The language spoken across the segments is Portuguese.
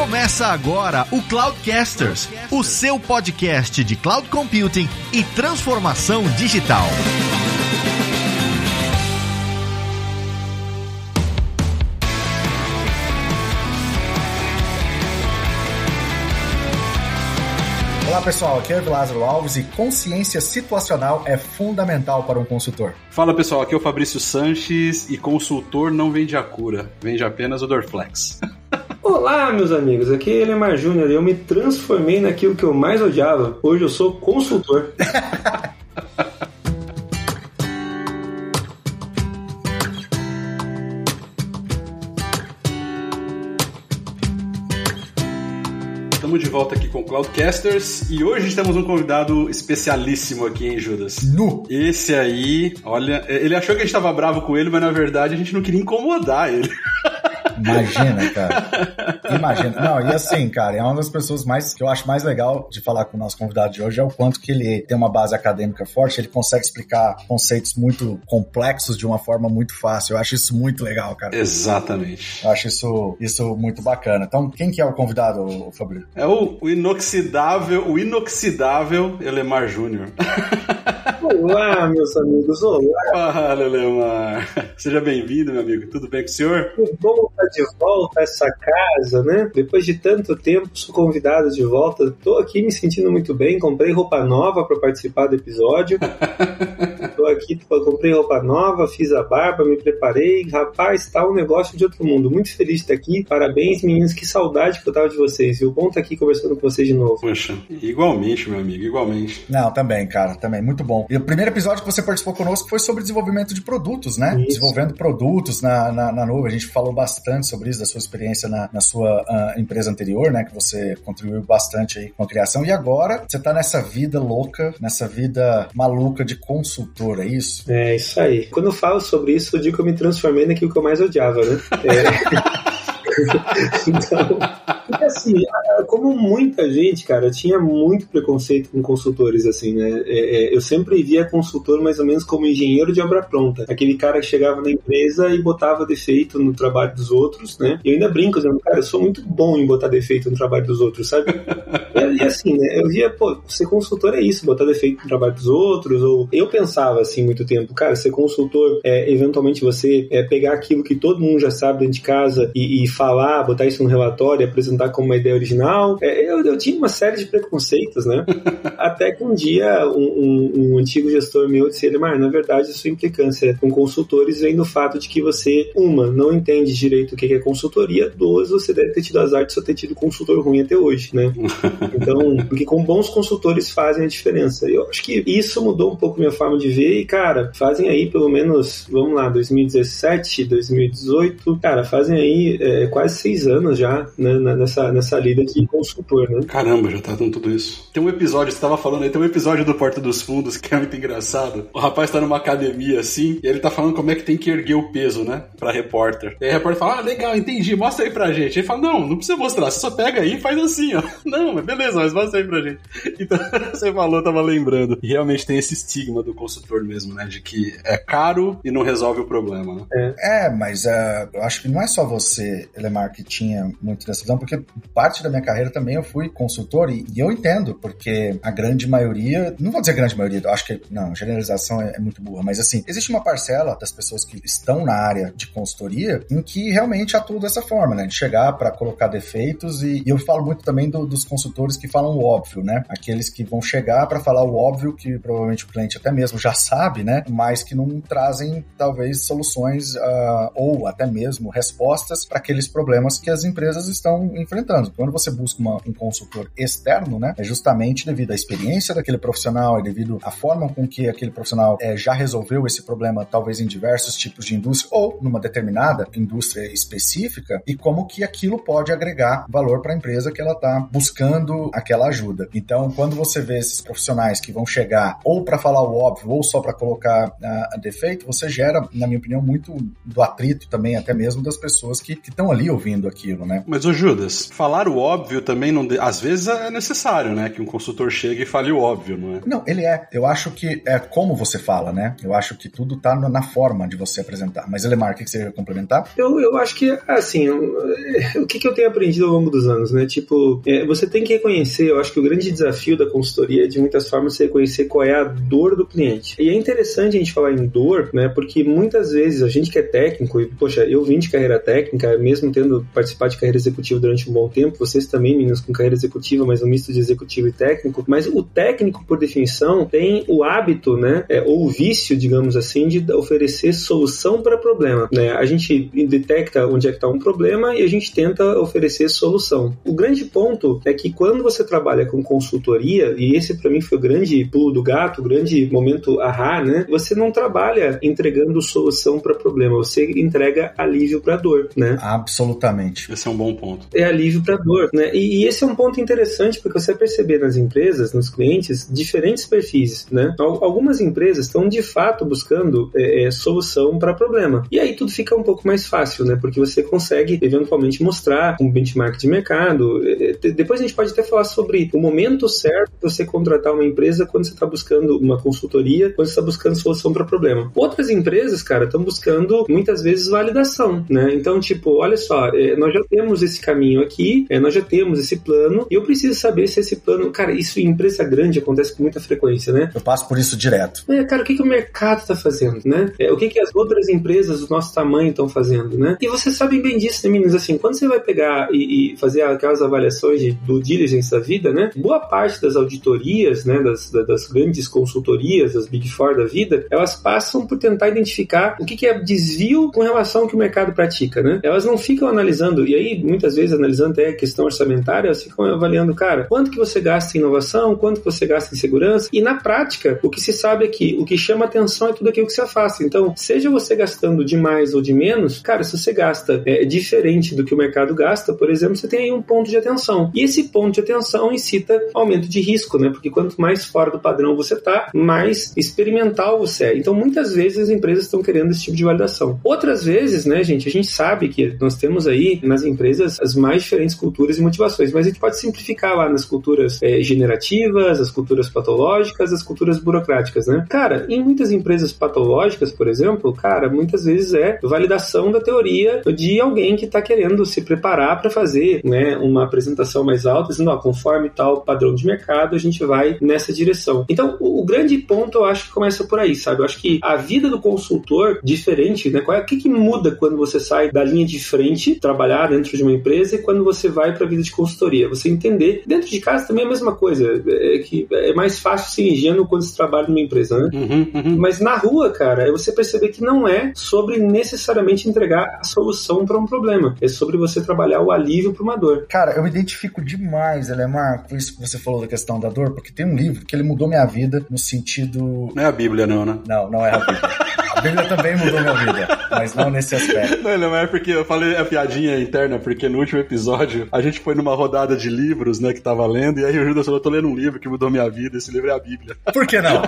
Começa agora o Cloudcasters, o seu podcast de cloud computing e transformação digital. Olá pessoal, aqui é o Lázaro Alves e consciência situacional é fundamental para um consultor. Fala pessoal, aqui é o Fabrício Sanches e consultor não vende a cura, vende apenas o Dorflex. Olá, meus amigos, aqui é Elemar Júnior e eu me transformei naquilo que eu mais odiava. Hoje eu sou consultor. Estamos de volta aqui com Cloudcasters e hoje temos um convidado especialíssimo aqui, hein, Judas? Nu! Esse aí, olha, ele achou que a gente tava bravo com ele, mas na verdade a gente não queria incomodar ele. Imagina, cara. Imagina. Não, e assim, cara, é uma das pessoas mais que eu acho mais legal de falar com o nosso convidado de hoje é o quanto que ele tem uma base acadêmica forte, ele consegue explicar conceitos muito complexos de uma forma muito fácil. Eu acho isso muito legal, cara. Exatamente. Eu acho isso, isso muito bacana. Então, quem que é o convidado, Fabrício? É o, o inoxidável, o inoxidável Elemar Júnior. Olá, meus amigos, olá. Fala, Elemar. Seja bem-vindo, meu amigo. Tudo bem com o senhor? Que bom estar de volta a essa casa, né? Depois de tanto tempo, sou convidado de volta. Tô aqui me sentindo muito bem. Comprei roupa nova para participar do episódio. Tô aqui, comprei roupa nova, fiz a barba, me preparei. Rapaz, tá um negócio de outro mundo. Muito feliz de estar aqui. Parabéns, meninos. Que saudade que eu tava de vocês, viu? Bom estar aqui conversando com vocês de novo. Poxa, igualmente, meu amigo, igualmente. Não, também, cara, também. Muito bom. E o primeiro episódio que você participou conosco foi sobre desenvolvimento de produtos, né? Isso. Desenvolvendo produtos na, na, na nuvem. A gente falou bastante sobre isso, da sua experiência na, na sua ah, empresa anterior, né? Que você contribuiu bastante aí com a criação. E agora você tá nessa vida louca, nessa vida maluca de consultor, é isso? É isso aí. Quando eu falo sobre isso, eu digo que eu me transformei naquilo que eu mais odiava, né? É. então, porque assim, como muita gente, cara, eu tinha muito preconceito com consultores, assim, né? É, é, eu sempre via consultor mais ou menos como engenheiro de obra pronta. Aquele cara que chegava na empresa e botava defeito no trabalho dos outros, né? E eu ainda brinco, dizendo, cara, eu sou muito bom em botar defeito no trabalho dos outros, sabe? E, assim, né? Eu via, pô, ser consultor é isso, botar defeito no trabalho dos outros, ou eu pensava assim muito tempo, cara, ser consultor é eventualmente você é, pegar aquilo que todo mundo já sabe dentro de casa e, e falar, botar isso no relatório, apresentar como uma ideia original. É, eu, eu tinha uma série de preconceitos, né? Até que um dia um, um, um antigo gestor meu disse, Elemar, na verdade, a sua implicância com consultores vem do fato de que você, uma, não entende direito o que é consultoria, duas, você deve ter tido azar de só ter tido consultor ruim até hoje, né? Então, porque com bons consultores fazem a diferença. Eu acho que isso mudou um pouco minha forma de ver e, cara, fazem aí pelo menos, vamos lá, 2017, 2018, cara, fazem aí é, quase seis anos já né, nessa, nessa lida de consultor, né? Caramba, já tá dando tudo isso. Tem um episódio, você tava falando aí, tem um episódio do Porta dos Fundos que é muito engraçado. O rapaz tá numa academia assim, e ele tá falando como é que tem que erguer o peso, né? Pra repórter. E aí a repórter fala: Ah, legal, entendi, mostra aí pra gente. Ele fala: Não, não precisa mostrar, você só pega aí e faz assim, ó. Não, mas beleza, mas mostra aí pra gente. Então, você falou, tava lembrando. E realmente tem esse estigma do consultor mesmo, né? De que é caro e não resolve o problema, né? É, mas uh, eu acho que não é só você, Elemar, que tinha muito dessa visão, porque parte da minha carreira também eu fui consultor e, e eu entendo, porque a grande maioria, não vou dizer grande maioria, acho que, não, generalização é, é muito boa, mas assim, existe uma parcela das pessoas que estão na área de consultoria em que realmente atuam dessa forma, né? De chegar para colocar defeitos e, e, eu falo muito também do, dos consultores que falam o óbvio, né? Aqueles que vão chegar para falar o óbvio que provavelmente o cliente até mesmo já sabe, né? Mas que não trazem talvez soluções uh, ou até mesmo respostas para aqueles problemas que as empresas estão enfrentando. Quando você busca uma, um consultor externo, né? É justamente devido à experiência daquele profissional, é devido à forma com que aquele profissional é, já resolveu esse problema, talvez em diversos tipos de indústria ou numa determinada indústria específica e como que aquilo pode agregar valor para a empresa que ela está buscando aquela ajuda. Então, quando você vê esses profissionais que vão chegar ou para falar o óbvio ou só para colocar uh, defeito, você gera, na minha opinião, muito do atrito também, até mesmo das pessoas que estão ali ouvindo aquilo, né? Mas o Judas, falar o óbvio também não. De... Às vezes é necessário, né? Que um consultor chegue e fale o óbvio, não é? Não, ele é. Eu acho que é como você fala, né? Eu acho que tudo tá na forma de você apresentar. Mas, Elemar, o que você ia complementar? Eu, eu acho que, assim, o que, que eu tenho aprendido ao longo dos anos, né? Tipo, é, você tem que reconhecer, eu acho que o grande desafio da consultoria é, de muitas formas, você reconhecer qual é a dor do cliente. E é interessante a gente falar em dor, né? Porque muitas vezes a gente que é técnico, e, poxa, eu vim de carreira técnica, mesmo tendo participado de carreira executiva durante um bom tempo, vocês também, meninos, com carreira executiva, mas um misto de executivo e técnico, mas o técnico, por definição, tem o hábito, né? É, ou o vício, digamos assim, de oferecer solução para problema, né? A gente detecta onde é que está um problema e a gente tenta oferecer solução. O grande ponto é que quando você trabalha com consultoria, e esse para mim foi o grande pulo do gato, o grande momento ahá, né? Você não trabalha entregando solução para problema, você entrega alívio para dor, né? Absolutamente. Esse é um bom ponto. É alívio para dor, né? E, e, esse é um ponto interessante porque você vai perceber nas empresas, nos clientes, diferentes perfis, né? Algumas empresas estão de fato buscando é, é, solução para problema. E aí tudo fica um pouco mais fácil, né? Porque você consegue eventualmente mostrar um benchmark de mercado. É, é, depois a gente pode até falar sobre o momento certo de você contratar uma empresa quando você está buscando uma consultoria, quando você está buscando solução para problema. Outras empresas, cara, estão buscando muitas vezes validação, né? Então, tipo, olha só, é, nós já temos esse caminho aqui, nós já temos esse plano, e eu preciso saber se esse plano. Cara, isso em empresa grande acontece com muita frequência, né? Eu passo por isso direto. É, cara, o que, que o mercado está fazendo, né? É, o que, que as outras empresas do nosso tamanho estão fazendo, né? E vocês sabem bem disso, né, meninos? Assim, quando você vai pegar e, e fazer aquelas avaliações de, do diligence da vida, né? Boa parte das auditorias, né, das, das grandes consultorias, das Big Four da vida, elas passam por tentar identificar o que, que é desvio com relação ao que o mercado pratica, né? Elas não ficam analisando, e aí muitas vezes analisando até a questão orçamentária, elas ficam avaliando, cara, quanto que você gasta em inovação, quanto que você gasta em segurança, e na prática, o que se sabe é que o que chama atenção é tudo aquilo que se afasta. Então, seja você gastando de mais ou de menos, cara, se você gasta é, diferente do que o mercado gasta, por exemplo, você tem aí um ponto de atenção. E esse ponto de atenção incita aumento de risco, né? Porque quanto mais fora do padrão você tá, mais experimental você é. Então, muitas vezes as empresas estão querendo esse tipo de validação. Outras vezes, né, gente, a gente sabe que nós temos aí nas empresas as mais diferentes culturas e motivações, mas a gente pode simplificar lá nas culturas é, generativas, as culturas patológicas, as culturas burocráticas, né? Cara, em muitas empresas patológicas, por exemplo, cara, muitas vezes é validação da teoria de alguém que está querendo se preparar para fazer, né, uma apresentação mais alta, dizendo, ó, conforme tal padrão de mercado, a gente vai nessa direção. Então, o, o grande ponto eu acho que começa por aí, sabe? Eu acho que a vida do consultor diferente, né? Qual é, o que, que muda quando você sai da linha de frente, trabalhar dentro de uma empresa, e quando você vai para a vida de consultoria? Você entender. Dentro de casa também é a mesma coisa. É que é mais fácil ser ingênuo quando você trabalha numa empresa, né? Uhum, uhum. Mas na rua, cara, é você perceber que não é sobre necessariamente entregar a solução para um problema. É sobre você trabalhar o alívio para uma dor. Cara, eu me identifico demais, Elemar, com isso que você falou da questão da dor, porque tem um livro que ele mudou minha vida no sentido. Não é a Bíblia, não, né? Não, não é a Bíblia. A Bíblia também mudou minha vida, mas não nesse aspecto. Não, não é porque eu falei a piadinha interna, porque no último episódio a gente foi numa rodada de livros, né, que tava lendo, e aí o Judas falou: eu tô lendo um livro que mudou minha vida, esse livro é a Bíblia. Por que não?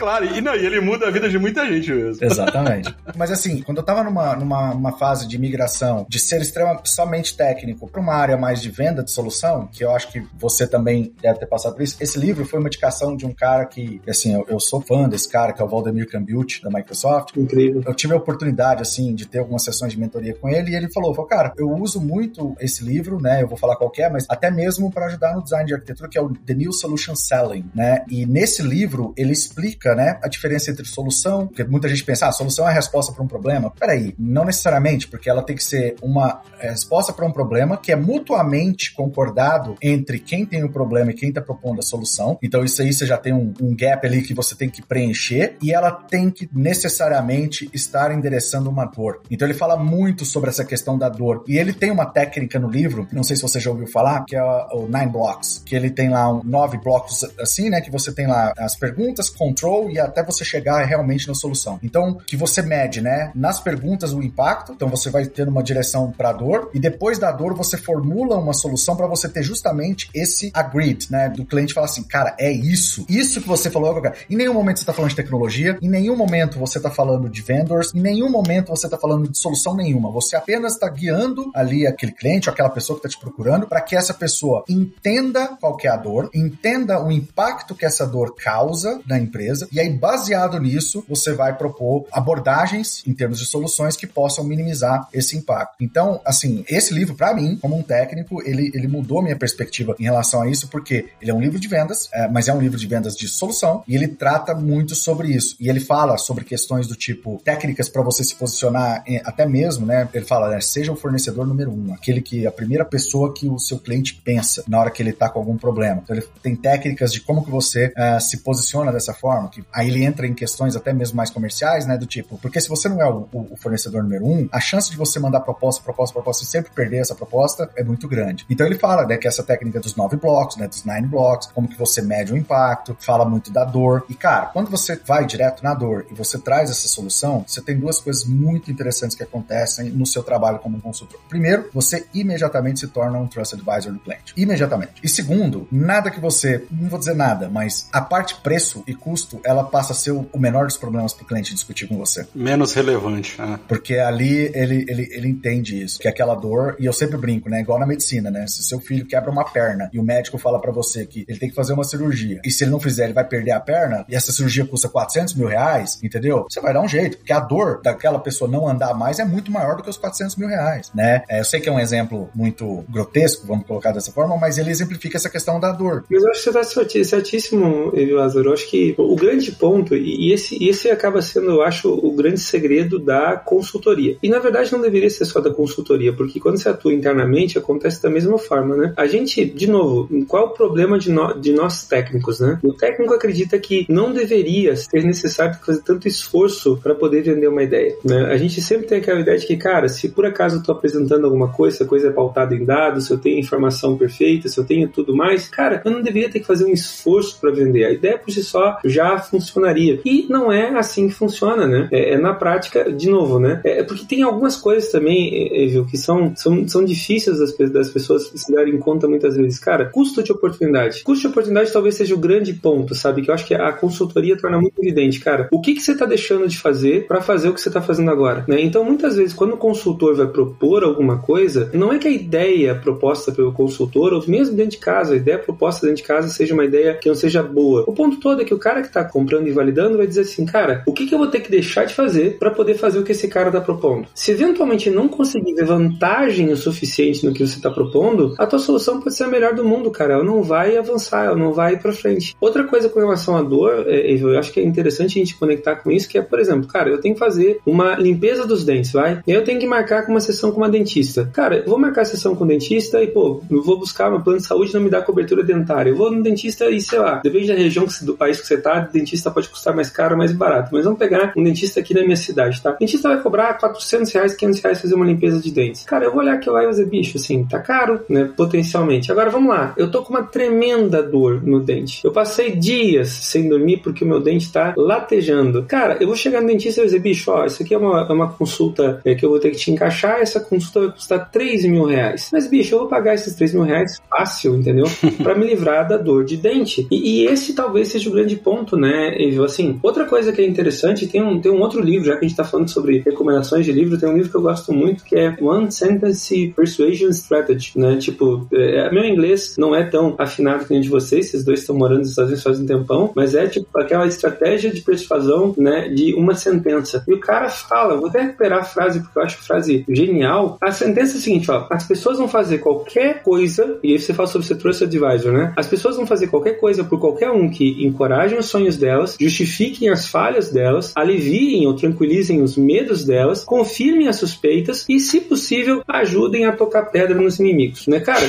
Claro, e, não, e ele muda a vida de muita gente mesmo. Exatamente. Mas assim, quando eu tava numa, numa uma fase de migração, de ser extremamente somente técnico para uma área mais de venda de solução, que eu acho que você também deve ter passado por isso, esse livro foi uma indicação de um cara que, assim, eu, eu sou fã desse cara, que é o Valdemir Cambiut, da Microsoft. Incrível. Eu tive a oportunidade, assim, de ter algumas sessões de mentoria com ele, e ele falou, falou cara, eu uso muito esse livro, né, eu vou falar qual é, mas até mesmo para ajudar no design de arquitetura, que é o The New Solution Selling, né, e nesse livro ele explica, né, a diferença entre solução, porque muita gente pensa, ah, solução é a resposta para um problema. Peraí, não necessariamente, porque ela tem que ser uma resposta para um problema que é mutuamente concordado entre quem tem o problema e quem está propondo a solução. Então, isso aí você já tem um, um gap ali que você tem que preencher e ela tem que necessariamente estar endereçando uma dor. Então, ele fala muito sobre essa questão da dor. E ele tem uma técnica no livro, não sei se você já ouviu falar, que é o Nine Blocks, que ele tem lá um, nove blocos assim, né? Que você tem lá as perguntas, control, e até você chegar realmente na solução. Então, que você mede, né, nas perguntas o impacto, então você vai ter uma direção para a dor. E depois da dor você formula uma solução para você ter justamente esse agreed, né, do cliente falar assim, cara, é isso, isso que você falou agora. Em nenhum momento você está falando de tecnologia, em nenhum momento você está falando de vendors, em nenhum momento você está falando de solução nenhuma. Você apenas está guiando ali aquele cliente, aquela pessoa que está te procurando, para que essa pessoa entenda qual é a dor, entenda o impacto que essa dor causa na empresa, e aí, baseado nisso, você vai propor abordagens em termos de soluções que possam minimizar esse impacto. Então, assim, esse livro, para mim, como um técnico, ele, ele mudou minha perspectiva em relação a isso, porque ele é um livro de vendas, é, mas é um livro de vendas de solução, e ele trata muito sobre isso. E ele fala sobre questões do tipo técnicas para você se posicionar, em, até mesmo, né? Ele fala, né, seja o fornecedor número um, aquele que a primeira pessoa que o seu cliente pensa na hora que ele está com algum problema. Então, ele tem técnicas de como que você uh, se posiciona dessa forma, que aí ele entra em questões até mesmo mais comerciais, né? Do tipo, porque se você não é o, o, fornecedor número um, a chance de você mandar proposta, proposta, proposta e sempre perder essa proposta é muito grande. Então ele fala, né, que essa técnica dos nove blocos, né, dos nine blocks, como que você mede o impacto, fala muito da dor. E cara, quando você vai direto na dor e você traz essa solução, você tem duas coisas muito interessantes que acontecem no seu trabalho como consultor. Primeiro, você imediatamente se torna um trusted advisor do cliente. Imediatamente. E segundo, nada que você, não vou dizer nada, mas a parte preço e custo, ela passa a ser o menor dos problemas para o cliente discutir com você. Menos relevante. Ah. Porque ali ele, ele, ele entende isso, que é aquela dor, e eu sempre brinco, né? Igual na medicina, né? Se seu filho quebra uma perna e o médico fala para você que ele tem que fazer uma cirurgia, e se ele não fizer, ele vai perder a perna, e essa cirurgia custa 400 mil reais, entendeu? Você vai dar um jeito, porque a dor daquela pessoa não andar mais é muito maior do que os 400 mil reais, né? É, eu sei que é um exemplo muito grotesco, vamos colocar dessa forma, mas ele exemplifica essa questão da dor. Mas eu acho que você está certíssimo, Lázaro. Eu acho que o grande ponto, e esse, esse acaba sendo, eu acho, o grande segredo da consultoria. E na verdade não deveria ser só da consultoria, porque quando você atua internamente, acontece da mesma forma, né? A gente, de novo, qual o problema de, no, de nós técnicos, né? O técnico acredita que não deveria ser necessário fazer tanto esforço para poder vender uma ideia, né? A gente sempre tem aquela ideia de que, cara, se por acaso eu tô apresentando alguma coisa, se a coisa é pautada em dados, se eu tenho informação perfeita, se eu tenho tudo mais, cara, eu não deveria ter que fazer um esforço para vender. A ideia por si só já funcionaria. E não é assim que funciona, né? É, é na prática, de novo, né? É, é porque tem algumas coisas também, Evil, que são, são, são difíceis das, das pessoas se darem conta muitas vezes. Cara, custo de oportunidade. Custo de oportunidade talvez seja o grande ponto, sabe? Que eu acho que a consultoria torna muito evidente, cara. O que, que você está deixando de fazer para fazer o que você está fazendo agora, né? Então, muitas vezes, quando o consultor vai propor alguma coisa, não é que a ideia proposta pelo consultor, ou mesmo dentro de casa, a ideia proposta dentro de casa seja uma ideia que não seja boa. O ponto todo é que o cara que está comprando e validando vai dizer assim, cara, o que, que eu vou ter que deixar de fazer para poder fazer o que esse cara está propondo? Se eventualmente não conseguir ver vantagem o suficiente no que você está propondo, a tua solução pode ser a melhor do mundo, cara. Ela não vai avançar, ela não vai para frente. Outra coisa com relação à dor, é, eu acho que é interessante a gente conectar com isso, que é, por exemplo, cara, eu tenho que fazer uma limpeza dos dentes, vai? Eu tenho que marcar com uma sessão com uma dentista. Cara, eu vou marcar a sessão com o dentista e, pô, eu vou buscar meu plano de saúde não me dá cobertura dentária. Eu vou no dentista e, sei lá, depende da região do país que você tá, dentista pode custar mais caro, mais barato. Mas vamos pegar um dentista aqui na minha cidade, tá? O dentista vai cobrar 400 reais, 500 reais fazer uma limpeza de dentes. Cara, eu vou olhar aquilo lá e fazer, bicho, assim, tá caro, né? Potencialmente. Agora, vamos lá. Eu tô com uma tremenda dor no dente. Eu passei dias sem dormir porque o meu dente tá latejando. Cara, eu vou chegar no dentista e dizer, bicho, ó, isso aqui é uma, é uma consulta é, que eu vou ter que te encaixar, essa consulta vai custar 3 mil reais. Mas, bicho, eu vou pagar esses 3 mil reais fácil, entendeu? para me livrar da dor de dente. E, e, esse talvez seja o grande ponto, né, Evil? Assim, outra coisa que é interessante, tem um, tem um outro livro, já que a gente tá falando sobre recomendações de livro, tem um livro que eu gosto muito que é One Sentence Persuasion Strategy, né? Tipo, é, meu inglês não é tão afinado que nem de vocês, vocês dois estão morando nos Estados Unidos faz um tempão, mas é tipo aquela estratégia de persuasão, né, de uma sentença. E o cara fala, vou até recuperar a frase porque eu acho a frase genial. A sentença é a seguinte, ó, as pessoas vão fazer qualquer coisa, e aí você fala sobre setor Trust Advisor, né? As pessoas vão fazer qualquer coisa por qualquer um que encorajem os sonhos delas, justifiquem as falhas delas, aliviem ou tranquilizem os medos delas, confirmem as suspeitas e, se possível, ajudem a tocar pedra nos inimigos, né, cara?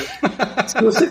se você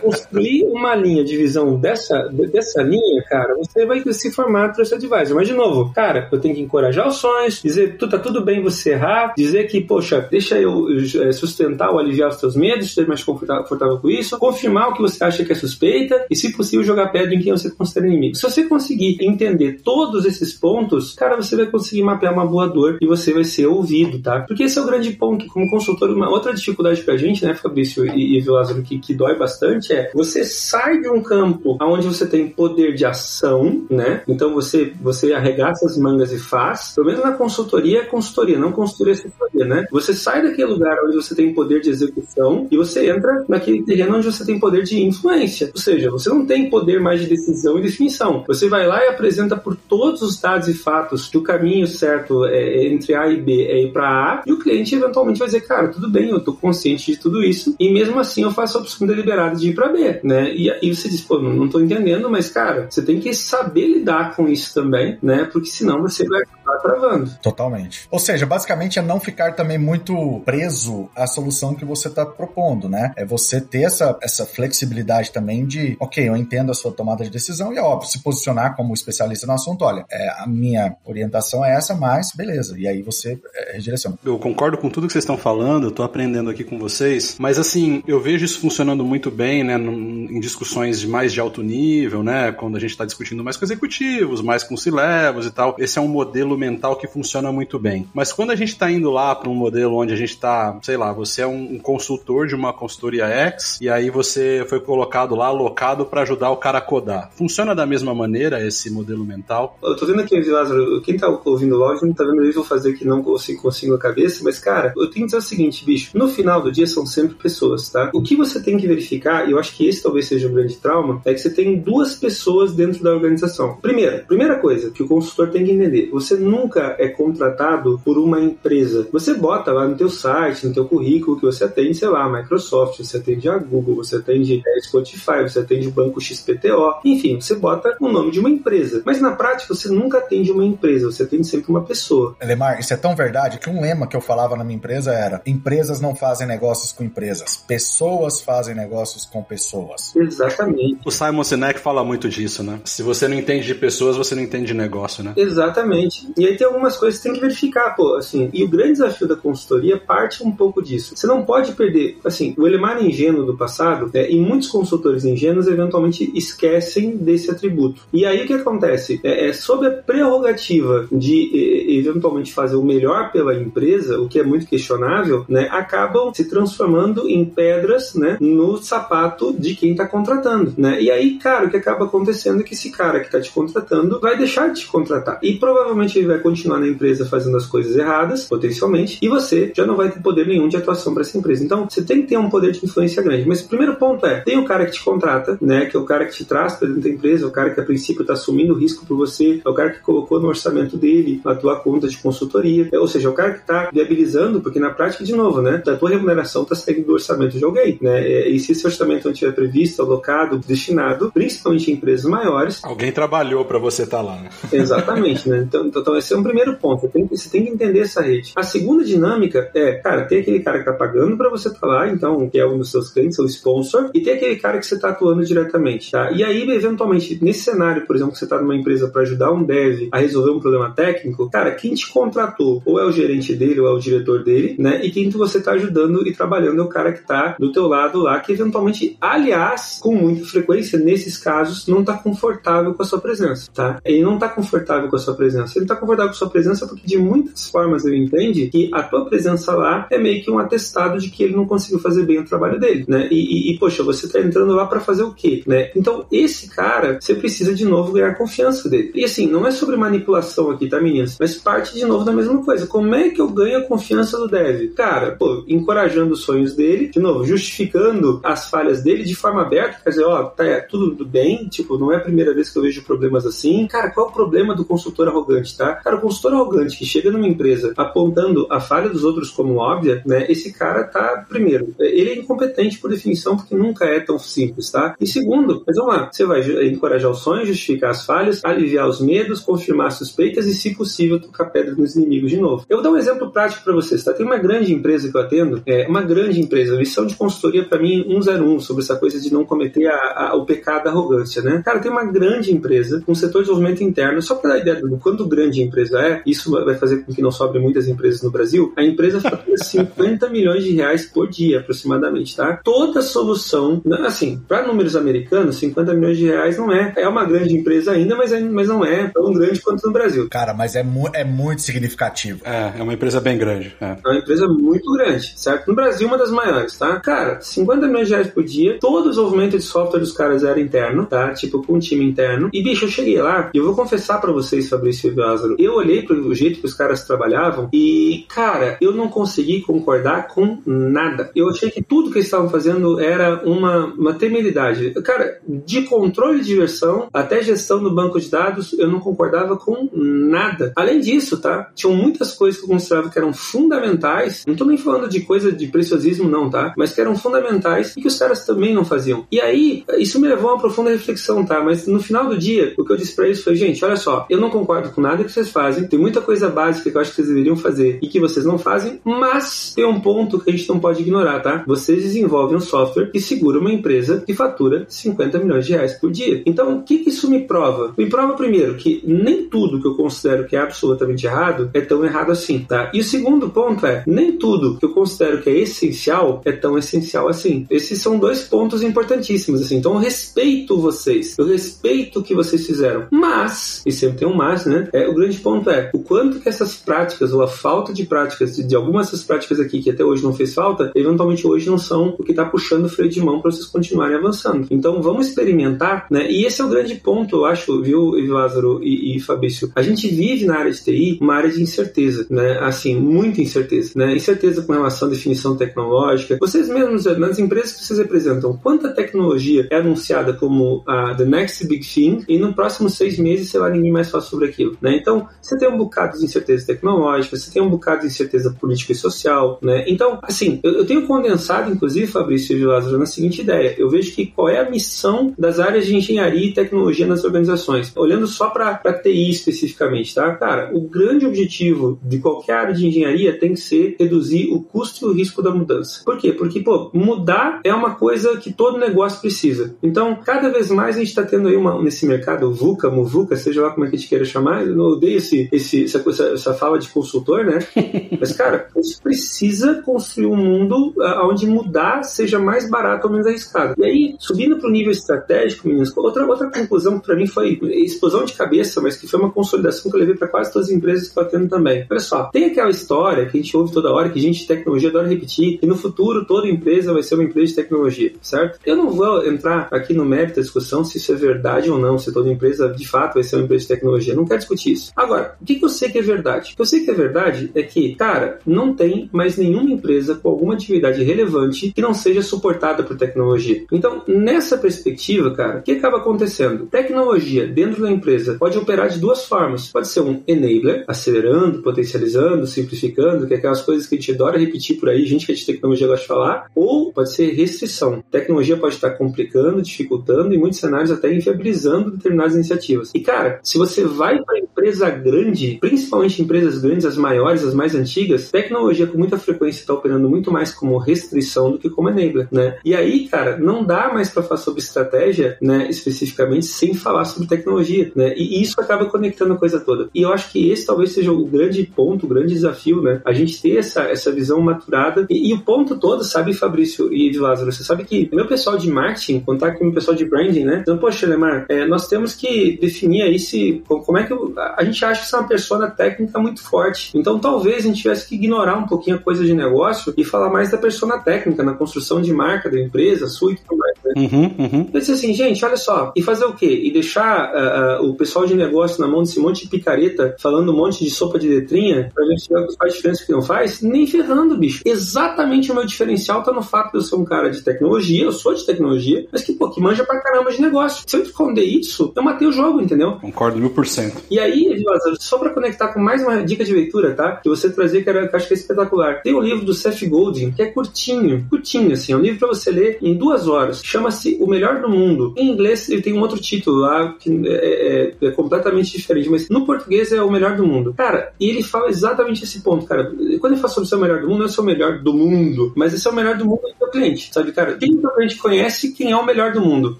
construir uma linha de visão dessa, dessa linha, cara, você vai se formar Trust Advisor. Mas, de novo, cara, eu tenho que encorajar os sonhos, dizer tu tá tudo bem você errar, dizer que, poxa, deixa eu eh, sustentar ou aliviar os teus medos, ser mais confortável com isso, confirmar o que você acha que é suspeita e, se possível, jogar pedra em quem você considera inimigo. Se você conseguir entender todos esses pontos, cara, você vai conseguir mapear uma boa dor e você vai ser ouvido, tá? Porque esse é o grande ponto. Como consultor, uma outra dificuldade pra gente, né, Fabrício e, e que, que dói bastante é você sai de um campo onde você tem poder de ação, né? Então você, você arregaça as mangas e faz. Pelo menos na consultoria é consultoria, não consultoria é assessoria, né? Você sai daquele lugar onde você tem poder de execução e você entra naquele terreno onde você tem poder de influência. Ou seja, você não tem poder mais de decisão e definição. Você vai lá e apresenta por todos os dados e fatos que o caminho certo é, entre A e B é ir para A e o cliente eventualmente vai dizer, cara, tudo bem, eu tô consciente de tudo isso e mesmo assim eu faço a opção deliberada de ir para B, né? E aí você diz, pô, não, tô entendendo, mas cara, você tem que saber lidar com isso também, né? Porque senão você vai acabar travando. Totalmente. Ou seja, basicamente é não ficar também muito preso à solução que você está propondo, né? É você ter essa, essa flexibilidade também de, ok, eu entendo a sua tomada de decisão e é óbvio, se posicionar como especialista no assunto, olha, é, a minha orientação é essa, mas beleza. E aí você é, redireciona. Eu concordo com tudo que vocês estão falando, eu tô aprendendo aqui com vocês, mas assim, eu vejo isso funcionando muito bem, né, em discussões de mais de alto nível, né, quando a gente está discutindo mais com executivos, mais com C-levels e tal. Esse é um modelo mental que funciona muito bem. Mas quando a gente está indo lá para um modelo onde a gente está, sei lá, você é um consultor de uma consultoria X e aí você foi colocado lá, alocado para ajudar o cara a codar. Funciona da mesma maneira esse modelo mental? Eu tô vendo aqui, Lázaro, quem tá ouvindo o não tá vendo isso, vou fazer que não consigo, consigo a cabeça, mas cara, eu tenho que dizer o seguinte, bicho, no final do dia são sempre pessoas, tá? O que você tem que verificar, e eu acho que esse talvez seja um grande trauma, é que você tem duas pessoas dentro da organização. Primeiro, primeira coisa que o consultor tem que entender, você nunca é contratado por uma empresa. Você bota lá no teu site, no teu currículo que você atende, sei lá, Microsoft, você atende a Google, você atende a Spotify, você atende o banco XPTO, enfim, você bota o nome de uma empresa. Mas na prática você nunca atende uma empresa, você atende sempre uma pessoa. Lemar, isso é tão verdade que um lema que eu falava na minha empresa era: empresas não fazem negócios com empresas, pessoas fazem negócios com pessoas. Exatamente. O Simon Sinek fala muito disso, né? Se você não entende de pessoas, você não entende de negócio, né? Exatamente. E aí tem algumas coisas que tem que verificar, pô, assim, e o grande desafio da consultoria parte um pouco disso. Você não pode perder, assim, o Elemar ingênuo do passado, é, e muitos consultores ingênuos eventualmente esquecem desse atributo. E aí o que acontece? É, é sob a prerrogativa de é, eventualmente fazer o melhor pela empresa, o que é muito questionável, né, acabam se transformando em pedras, né, no sapato de quem está contratando, né? E aí, cara, o que acaba acontecendo é que esse cara que está te contratando vai deixar de te contratar e provavelmente ele vai continuar na empresa fazendo as coisas erradas, potencialmente, e você já não vai ter poder nenhum de atuação para essa empresa. Então, você tem que ter um poder de influência grande. Mas o primeiro ponto é, tem o cara que te contrata, né, que é o cara que te traz para dentro da empresa, é o cara que a princípio está assumindo o risco por você, é o cara que colocou no orçamento dele a tua conta de consultoria, é, ou seja, é o cara que está viabilizando, porque na prática, de novo, né, a tua remuneração está saindo do orçamento de alguém, né, é, e se esse orçamento não tiver previsto, alocado, destinado, principalmente em empresas maiores... Alguém trabalhou para você estar tá lá, né? Exatamente, né, então, então esse é um primeiro ponto, você tem, você tem que entender essa rede. A segunda dinâmica é, cara, tem aquele cara que está pagando para você estar tá lá, então, que é um dos seus clientes, seu sponsor, e tem aquele cara que você está atuando diretamente, tá? E aí, eventualmente, nesse cenário, por exemplo, que você está numa empresa para ajudar um dev a resolver um problema técnico, cara, quem te contratou ou é o gerente dele ou é o diretor dele, né? E quem você está ajudando e trabalhando é o cara que está do teu lado lá, que eventualmente, aliás, com muita frequência, nesses casos, não está confortável com a sua presença, tá? Ele não está confortável com a sua presença. Ele está confortável com sua presença porque, de muitas formas, ele entende que a tua presença lá é meio que um atestado de que ele não conseguiu fazer bem o trabalho dele, né? E, e, e poxa, você está entrando lá para fazer o quê, né? Então, esse cara, você precisa de novo ganhar confiança dele. E assim, não é sobre manipulação aqui, tá, meninas? Mas parte de novo da mesma coisa. Como é que eu ganho a confiança do dev? Cara, pô, encorajando os sonhos dele, de novo, justificando as falhas dele de forma aberta, quer dizer, ó, tá é, tudo bem, tipo, não é a primeira vez que eu vejo problemas assim. Cara, qual é o problema do consultor arrogante, tá? Cara, o consultor arrogante que chega numa empresa apontando a falha dos outros como óbvia, né? Esse cara tá, primeiro, ele é incompetente por definição porque nunca é tão simples, tá? E segundo, mas vamos lá, você vai encorajar os sonhos, justificar as falhas, aliviar os medos, confirmar suspeitas e, se possível, tocar pedra nos inimigos de novo. Eu vou dar um exemplo prático para vocês, tá? Tem uma grande empresa que eu atendo, é uma grande empresa, missão de consultoria para mim 101 sobre essa coisa de não cometer a, a, o pecado da arrogância, né? Cara, tem uma grande empresa, um setor de desenvolvimento interno, só para dar ideia do quanto grande grande a empresa é, isso vai fazer com que não sobre muitas empresas no Brasil, a empresa fatura 50 milhões de reais por dia, aproximadamente, tá? Toda solução, né, assim, para números americanos, 50 milhões de reais não é. É uma grande empresa ainda, mas, é, mas não é tão grande quanto no Brasil. Cara, mas é, mu é muito significativo. É, é uma empresa bem grande. É. é uma empresa muito grande, certo? No Brasil, uma das maiores, tá? Cara, 50 milhões de reais por dia, todo o desenvolvimento de software dos caras era interno, tá? Tipo, com um time interno. E, bicho, eu cheguei lá, e eu vou confessar para vocês, Fabrício e Lázaro, eu olhei pro jeito que os caras trabalhavam e, cara, eu não consegui concordar com nada. Eu achei que tudo que eles estavam fazendo era uma, uma temeridade. Cara, de controle de versão até gestão do banco de dados, eu não concordava com nada. Além disso, tá? Tinham muitas coisas que eu considerava que eram fundamentais. Não tô nem falando de coisa de preciosismo, não, tá? Mas que eram fundamentais e que os caras também não faziam. E aí, isso me levou a uma profunda reflexão, tá? Mas no final do dia, o que eu disse pra eles foi, gente, olha só, eu não concordo com nada que vocês fazem, tem muita coisa básica que eu acho que vocês deveriam fazer e que vocês não fazem, mas tem um ponto que a gente não pode ignorar, tá? Vocês desenvolvem um software que segura uma empresa que fatura 50 milhões de reais por dia. Então, o que, que isso me prova? Me prova, primeiro, que nem tudo que eu considero que é absolutamente errado é tão errado assim, tá? E o segundo ponto é, nem tudo que eu considero que é essencial é tão essencial assim. Esses são dois pontos importantíssimos, assim. Então, eu respeito vocês, eu respeito o que vocês fizeram. Mas, e sempre tem um mas, né? É, o grande ponto é o quanto que essas práticas ou a falta de práticas de, de algumas dessas práticas aqui que até hoje não fez falta, eventualmente hoje não são o que está puxando o freio de mão para vocês continuarem avançando. Então, vamos experimentar, né? E esse é o grande ponto, eu acho, viu, Lázaro e, e Fabrício? A gente vive na área de TI uma área de incerteza, né? Assim, muita incerteza, né? Incerteza com relação à definição tecnológica. Vocês mesmos, nas empresas que vocês representam, quanta tecnologia é anunciada como a the next big thing e no próximo seis meses, sei lá, ninguém mais fala sobre aquilo, né? Então, você tem um bocado de incerteza tecnológica, você tem um bocado de incerteza política e social, né? Então, assim, eu, eu tenho condensado, inclusive, Fabrício e Lázaro, na seguinte ideia. Eu vejo que qual é a missão das áreas de engenharia e tecnologia nas organizações. Olhando só para TI especificamente, tá? Cara, o grande objetivo de qualquer área de engenharia tem que ser reduzir o custo e o risco da mudança. Por quê? Porque, pô, mudar é uma coisa que todo negócio precisa. Então, cada vez mais a gente está tendo aí uma, nesse mercado VUCA, MUVUCA, seja lá como é que a gente queira chamar, eu odeio esse, esse, essa, essa fala de consultor, né? Mas, cara, a gente precisa construir um mundo uh, onde mudar seja mais barato ou menos arriscado. E aí, subindo para o nível estratégico, meninos, outra, outra conclusão para mim foi explosão de cabeça, mas que foi uma consolidação que eu levei para quase todas as empresas que estou tendo também. Olha só, tem aquela história que a gente ouve toda hora, que gente de tecnologia adora repetir, que no futuro toda empresa vai ser uma empresa de tecnologia, certo? Eu não vou entrar aqui no mérito da discussão se isso é verdade ou não, se toda empresa de fato vai ser uma empresa de tecnologia. Não quero discutir isso. Agora, o que, eu sei que é verdade? O que eu sei que é verdade é que, cara, não tem mais nenhuma empresa com alguma atividade relevante que não seja suportada por tecnologia. Então, nessa perspectiva, cara, o que acaba acontecendo? Tecnologia dentro da empresa pode operar de duas formas. Pode ser um enabler, acelerando, potencializando, simplificando, que é aquelas coisas que a gente adora repetir por aí, gente que é de tecnologia gosta de falar, ou pode ser restrição. Tecnologia pode estar complicando, dificultando, em muitos cenários até inviabilizando determinadas iniciativas. E, cara, se você vai para empresa grande, principalmente empresas grandes, as maiores, as mais antigas, tecnologia com muita frequência está operando muito mais como restrição do que como enabler, né? E aí, cara, não dá mais para falar sobre estratégia, né, especificamente, sem falar sobre tecnologia, né? E isso acaba conectando a coisa toda. E eu acho que esse talvez seja o grande ponto, o grande desafio, né? A gente ter essa, essa visão maturada. E, e o ponto todo, sabe, Fabrício e Lázaro, você sabe que meu pessoal de marketing, contar com o pessoal de branding, né? Então, poxa, Lemar, é, nós temos que definir aí se como é que a gente acha que você é uma persona técnica muito forte. Então, talvez a gente tivesse que ignorar um pouquinho a coisa de negócio e falar mais da persona técnica na construção de marca da empresa, sua e tudo mais. Uhum, uhum. Eu disse assim, gente, olha só, e fazer o quê? E deixar uh, uh, o pessoal de negócio na mão desse monte de picareta falando um monte de sopa de letrinha pra ver se faz diferença que não faz? Nem ferrando, bicho. Exatamente o meu diferencial tá no fato de eu ser um cara de tecnologia, eu sou de tecnologia, mas que, pô, que manja pra caramba de negócio. Se eu esconder isso, eu matei o jogo, entendeu? Concordo mil por cento. E aí, só pra conectar com mais uma dica de leitura, tá? Que você trazer que, era, que eu acho que é espetacular. Tem um livro do Seth Godin, que é curtinho, curtinho, assim, é um livro pra você ler em duas horas chama-se O Melhor do Mundo. Em inglês ele tem um outro título lá que é, é, é, completamente diferente, mas no português é O Melhor do Mundo. Cara, e ele fala exatamente esse ponto, cara. Quando ele fala sobre ser o melhor do mundo, não é o melhor do mundo, mas é ser o melhor do mundo do seu cliente, sabe, cara? Quem o cliente conhece quem é o melhor do mundo.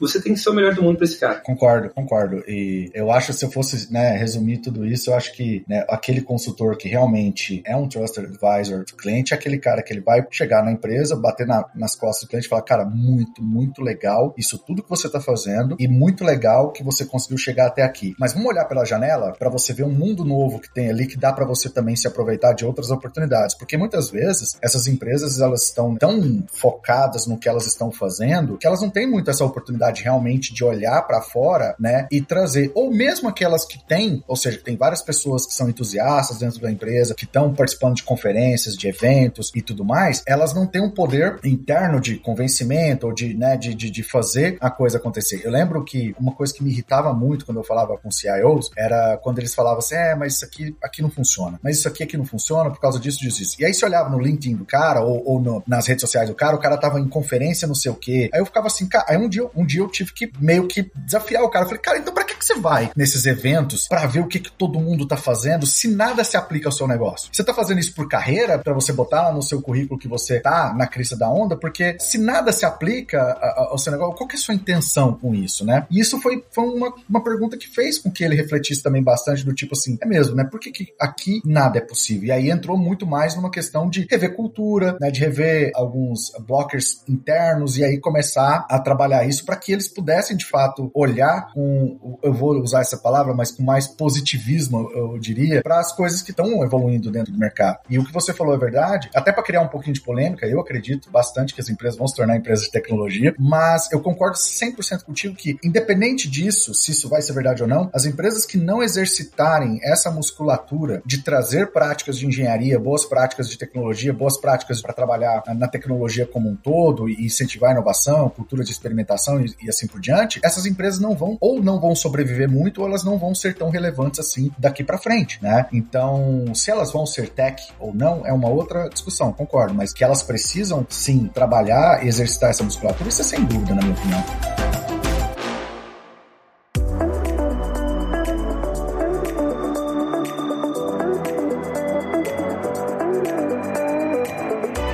Você tem que ser o melhor do mundo pra esse cara. Concordo, concordo. E eu acho, se eu fosse né, resumir tudo isso, eu acho que né, aquele consultor que realmente é um trusted advisor do cliente é aquele cara que ele vai chegar na empresa, bater na, nas costas do cliente e falar, cara, muito, muito legal isso tudo que você está fazendo e muito legal que você conseguiu chegar até aqui. Mas vamos olhar pela janela para você ver um mundo novo que tem ali que dá para você também se aproveitar de outras oportunidades, porque muitas vezes essas empresas elas estão tão focadas no que elas estão fazendo que elas não têm muito essa oportunidade realmente de olhar para fora, né, e trazer ou mesmo aquelas que têm, ou seja, tem várias pessoas que são entusiastas dentro da empresa, que estão participando de conferências, de eventos e tudo mais, elas não têm um poder interno de convencimento ou de, né, de, de, de fazer a coisa acontecer. Eu lembro que uma coisa que me irritava muito quando eu falava com CIOs era quando eles falavam assim, é, mas isso aqui, aqui não funciona. Mas isso aqui aqui não funciona por causa disso, disso, isso. E aí você olhava no LinkedIn do cara ou, ou no, nas redes sociais do cara, o cara tava em conferência não sei o quê. Aí eu ficava assim, cara, aí um dia, um dia eu tive que meio que desafiar o cara. Eu falei, cara, então pra que, que você vai nesses eventos para ver o que, que todo mundo tá fazendo se nada se aplica ao seu negócio? Você tá fazendo isso por carreira, para você botar no seu currículo que você tá na crista da onda, porque se nada se aplica ao seu negócio, qual que é a sua intenção com isso, né? E isso foi, foi uma, uma pergunta que fez com que ele refletisse também bastante do tipo assim, é mesmo, né? Por que, que aqui nada é possível? E aí entrou muito mais numa questão de rever cultura, né? De rever alguns blockers internos e aí começar a trabalhar isso para que eles pudessem de fato olhar com, eu vou usar essa palavra, mas com mais positivismo, eu diria, para as coisas que estão evoluindo dentro do mercado. E o que você falou é verdade, até para criar um pouquinho de polêmica, eu acredito bastante que as empresas vão se tornar empresas de tecnologia, mas eu concordo 100% contigo que, independente disso, se isso vai ser verdade ou não, as empresas que não exercitarem essa musculatura de trazer práticas de engenharia, boas práticas de tecnologia, boas práticas para trabalhar na tecnologia como um todo e incentivar a inovação, cultura de experimentação e, e assim por diante, essas empresas não vão ou não vão sobreviver muito ou elas não vão ser tão relevantes assim daqui para frente, né? Então, se elas vão ser tech ou não é uma outra discussão, concordo, mas que elas precisam sim trabalhar e exercitar essa musculatura, isso é sem dúvida, na minha opinião.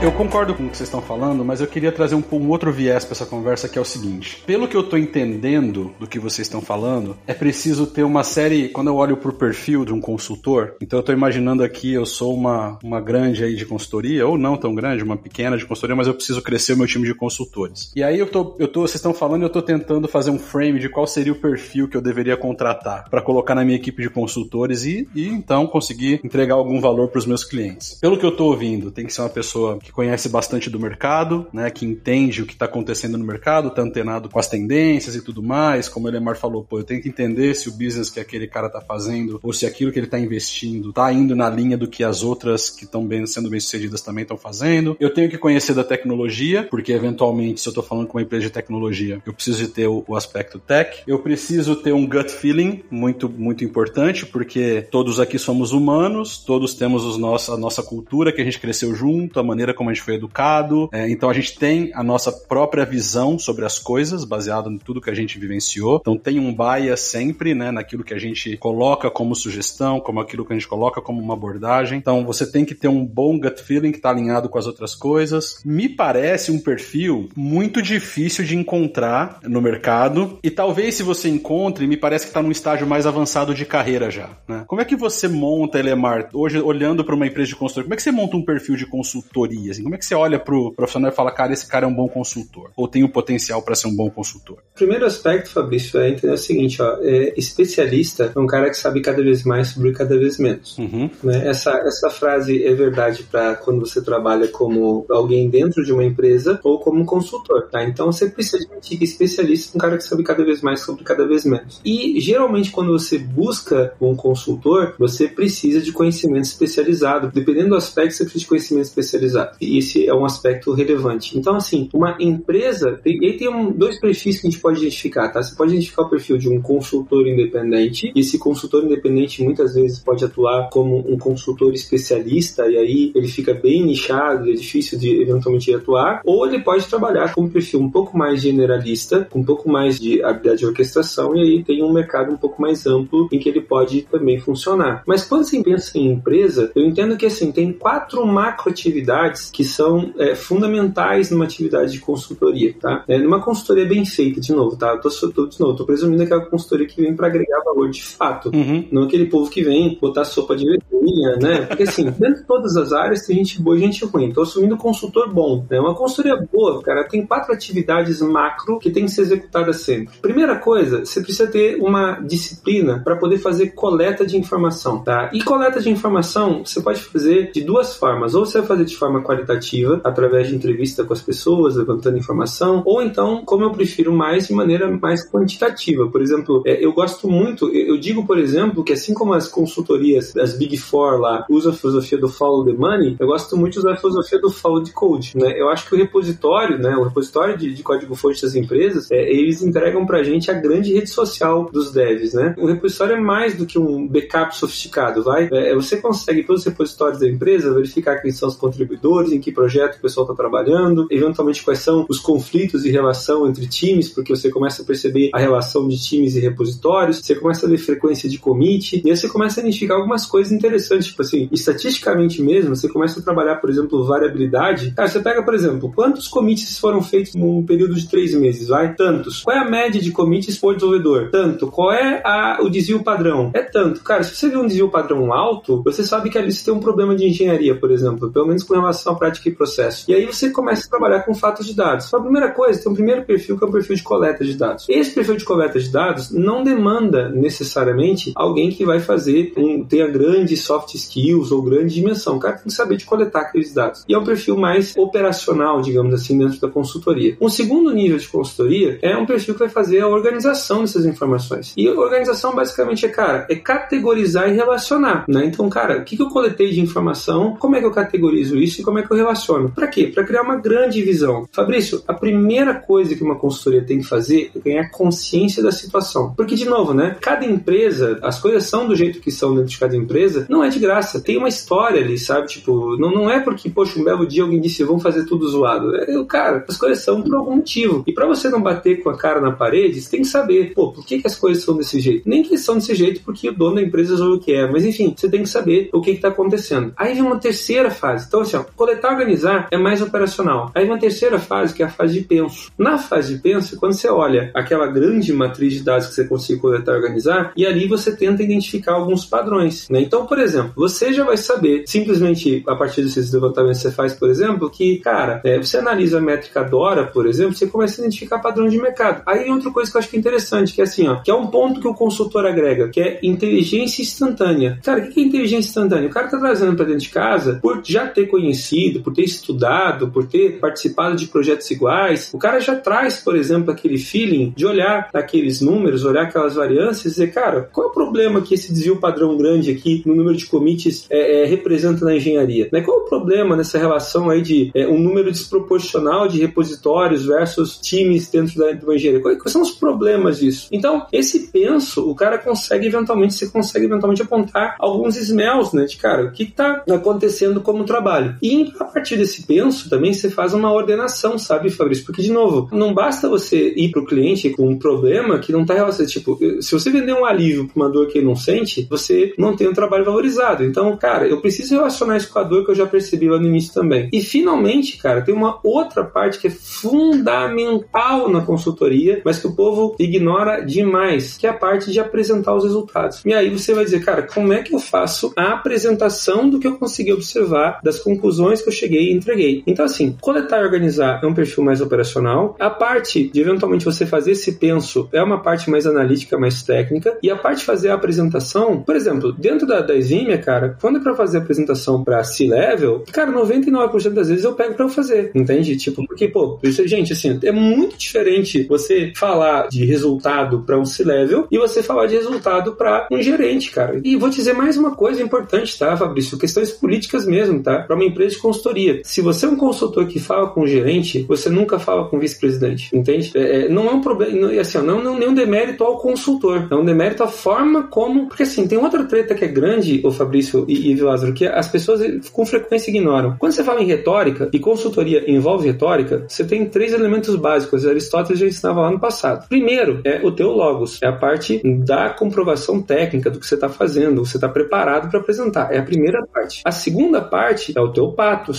Eu concordo com o que vocês estão falando, mas eu queria trazer um, um outro viés para essa conversa que é o seguinte: pelo que eu estou entendendo do que vocês estão falando, é preciso ter uma série. Quando eu olho para o perfil de um consultor, então eu estou imaginando aqui, eu sou uma, uma grande aí de consultoria, ou não tão grande, uma pequena de consultoria, mas eu preciso crescer o meu time de consultores. E aí eu tô, eu tô, vocês estão falando, eu estou tentando fazer um frame de qual seria o perfil que eu deveria contratar para colocar na minha equipe de consultores e, e então conseguir entregar algum valor para os meus clientes. Pelo que eu estou ouvindo, tem que ser uma pessoa que conhece bastante do mercado, né, que entende o que está acontecendo no mercado, está antenado com as tendências e tudo mais. Como o Elemar falou, pô, eu tenho que entender se o business que aquele cara está fazendo ou se aquilo que ele está investindo está indo na linha do que as outras que estão sendo bem-sucedidas também estão fazendo. Eu tenho que conhecer da tecnologia, porque eventualmente, se eu estou falando com uma empresa de tecnologia, eu preciso de ter o, o aspecto tech. Eu preciso ter um gut feeling muito, muito importante, porque todos aqui somos humanos, todos temos os nossos, a nossa cultura que a gente cresceu junto, a maneira como a gente foi educado. É, então a gente tem a nossa própria visão sobre as coisas, baseado em tudo que a gente vivenciou. Então tem um bias sempre, né, naquilo que a gente coloca como sugestão, como aquilo que a gente coloca como uma abordagem. Então você tem que ter um bom gut feeling que está alinhado com as outras coisas. Me parece um perfil muito difícil de encontrar no mercado e talvez se você encontre, me parece que está num estágio mais avançado de carreira já. Né? Como é que você monta, Elemar, hoje olhando para uma empresa de consultoria, como é que você monta um perfil de consultoria? Assim, como é que você olha pro profissional e fala, cara, esse cara é um bom consultor? Ou tem o potencial para ser um bom consultor? Primeiro aspecto, Fabrício, é entender o seguinte, ó, é, especialista é um cara que sabe cada vez mais sobre cada vez menos. Uhum. Né? Essa, essa frase é verdade para quando você trabalha como alguém dentro de uma empresa ou como um consultor, tá? Então você precisa de especialista, um cara que sabe cada vez mais sobre cada vez menos. E geralmente quando você busca um consultor, você precisa de conhecimento especializado. Dependendo do aspecto, você precisa de conhecimento especializado. Esse é um aspecto relevante. Então, assim, uma empresa, e tem um, dois perfis que a gente pode identificar, tá? Você pode identificar o perfil de um consultor independente, e esse consultor independente muitas vezes pode atuar como um consultor especialista, e aí ele fica bem nichado, é difícil de eventualmente atuar, ou ele pode trabalhar com um perfil um pouco mais generalista, com um pouco mais de habilidade de orquestração, e aí tem um mercado um pouco mais amplo em que ele pode também funcionar. Mas quando você pensa em empresa, eu entendo que assim, tem quatro macro atividades que são é, fundamentais numa atividade de consultoria, tá? É, numa consultoria bem feita, de novo, tá? Eu tô, tô, de novo, tô presumindo que é uma consultoria que vem para agregar valor de fato, uhum. não aquele povo que vem botar sopa de letrinha, né? Porque assim, dentro de todas as áreas tem gente boa e gente ruim. Tô assumindo consultor bom, né? Uma consultoria boa, cara, tem quatro atividades macro que tem que ser executadas sempre. Primeira coisa, você precisa ter uma disciplina para poder fazer coleta de informação, tá? E coleta de informação você pode fazer de duas formas. Ou você vai fazer de forma qualitativa, através de entrevista com as pessoas, levantando informação, ou então, como eu prefiro mais, de maneira mais quantitativa. Por exemplo, é, eu gosto muito, eu digo, por exemplo, que assim como as consultorias das Big Four lá usam a filosofia do follow the money, eu gosto muito de usar a filosofia do follow the code. Né? Eu acho que o repositório, né, o repositório de, de código-fonte das empresas, é, eles entregam pra gente a grande rede social dos devs. Né? O repositório é mais do que um backup sofisticado, vai? É, você consegue, pelos repositórios da empresa, verificar quem são os contribuidores, em que projeto o pessoal está trabalhando, eventualmente quais são os conflitos e relação entre times, porque você começa a perceber a relação de times e repositórios, você começa a ver frequência de commit, e aí você começa a identificar algumas coisas interessantes, tipo assim, estatisticamente mesmo, você começa a trabalhar, por exemplo, variabilidade. Cara, você pega, por exemplo, quantos commits foram feitos num período de três meses, vai? Tantos. Qual é a média de commits por desenvolvedor? Tanto. Qual é a, o desvio padrão? É tanto. Cara, se você vê um desvio padrão alto, você sabe que ali você tem um problema de engenharia, por exemplo, pelo menos com relação prática e processo. E aí você começa a trabalhar com fatos de dados. Então, a primeira coisa, tem um primeiro perfil que é o perfil de coleta de dados. Esse perfil de coleta de dados não demanda necessariamente alguém que vai fazer, um, tenha grandes soft skills ou grande dimensão. O cara tem que saber de coletar aqueles dados. E é um perfil mais operacional, digamos assim, dentro da consultoria. Um segundo nível de consultoria é um perfil que vai fazer a organização dessas informações. E organização basicamente é, cara, é categorizar e relacionar, né? Então, cara, o que eu coletei de informação, como é que eu categorizo isso e como é que eu relaciono? Para quê? Para criar uma grande visão. Fabrício, a primeira coisa que uma consultoria tem que fazer é ganhar consciência da situação. Porque, de novo, né? Cada empresa, as coisas são do jeito que são dentro de cada empresa, não é de graça. Tem uma história ali, sabe? Tipo, não, não é porque, poxa, um belo dia alguém disse, vamos fazer tudo zoado. É, cara, as coisas são por algum motivo. E para você não bater com a cara na parede, você tem que saber, pô, por que, que as coisas são desse jeito? Nem que são desse jeito porque o dono da empresa ou o que é, mas enfim, você tem que saber o que está acontecendo. Aí vem uma terceira fase. Então, assim, ó, coletar organizar é mais operacional. Aí uma terceira fase, que é a fase de penso. Na fase de penso, quando você olha aquela grande matriz de dados que você consegue coletar e organizar, e ali você tenta identificar alguns padrões. Né? Então, por exemplo, você já vai saber, simplesmente a partir desses levantamentos que você faz, por exemplo, que, cara, é, você analisa a métrica DORA, por exemplo, você começa a identificar padrões de mercado. Aí outra coisa que eu acho que é interessante, que é assim, ó, que é um ponto que o consultor agrega, que é inteligência instantânea. Cara, o que é inteligência instantânea? O cara tá trazendo para dentro de casa por já ter conhecido, por ter estudado, por ter participado de projetos iguais. O cara já traz, por exemplo, aquele feeling de olhar aqueles números, olhar aquelas variâncias e dizer, cara, qual é o problema que esse desvio padrão grande aqui no número de commits é, é, representa na engenharia? Né? Qual é o problema nessa relação aí de é, um número desproporcional de repositórios versus times dentro da, engenharia? Quais, quais são os problemas disso? Então, esse penso, o cara consegue eventualmente, você consegue eventualmente apontar alguns smells, né? De cara, o que está acontecendo como trabalho. E a partir desse penso também você faz uma ordenação, sabe, Fabrício? Porque, de novo, não basta você ir para o cliente com um problema que não está relacionado. Tipo, se você vender um alívio para uma dor que ele não sente, você não tem um trabalho valorizado. Então, cara, eu preciso relacionar isso com a dor que eu já percebi lá no início também. E finalmente, cara, tem uma outra parte que é fundamental na consultoria, mas que o povo ignora demais, que é a parte de apresentar os resultados. E aí você vai dizer, cara, como é que eu faço a apresentação do que eu consegui observar, das conclusões que eu cheguei e entreguei? Então, assim, coletar e organizar é um perfil mais operacional. A parte de eventualmente você fazer esse penso é uma parte mais analítica, mais técnica. E a parte de fazer a apresentação, por exemplo, dentro da, da Eximia, cara, quando é pra fazer a apresentação pra C-Level, cara, 99% das vezes eu pego pra eu fazer, entende? Tipo, porque, pô, isso, gente, assim, é muito diferente você falar de resultado pra um C-Level e você falar de resultado pra um gerente, cara. E vou dizer mais uma coisa importante, tá, Fabrício? Questões políticas mesmo, tá? Pra uma empresa de consultoria. Se você é um consultor que fala com o gerente, você nunca fala com o vice-presidente, entende? É, é não é um problema, não, assim, não, não nenhum demérito ao consultor, é um demérito à forma como. Porque assim, tem outra treta que é grande, o Fabrício e, e Lázaro, que as pessoas com frequência ignoram. Quando você fala em retórica e consultoria envolve retórica, você tem três elementos básicos. Aristóteles já ensinava lá no passado. Primeiro é o teu logos, é a parte da comprovação técnica do que você está fazendo, você está preparado para apresentar. É a primeira parte. A segunda parte é o teu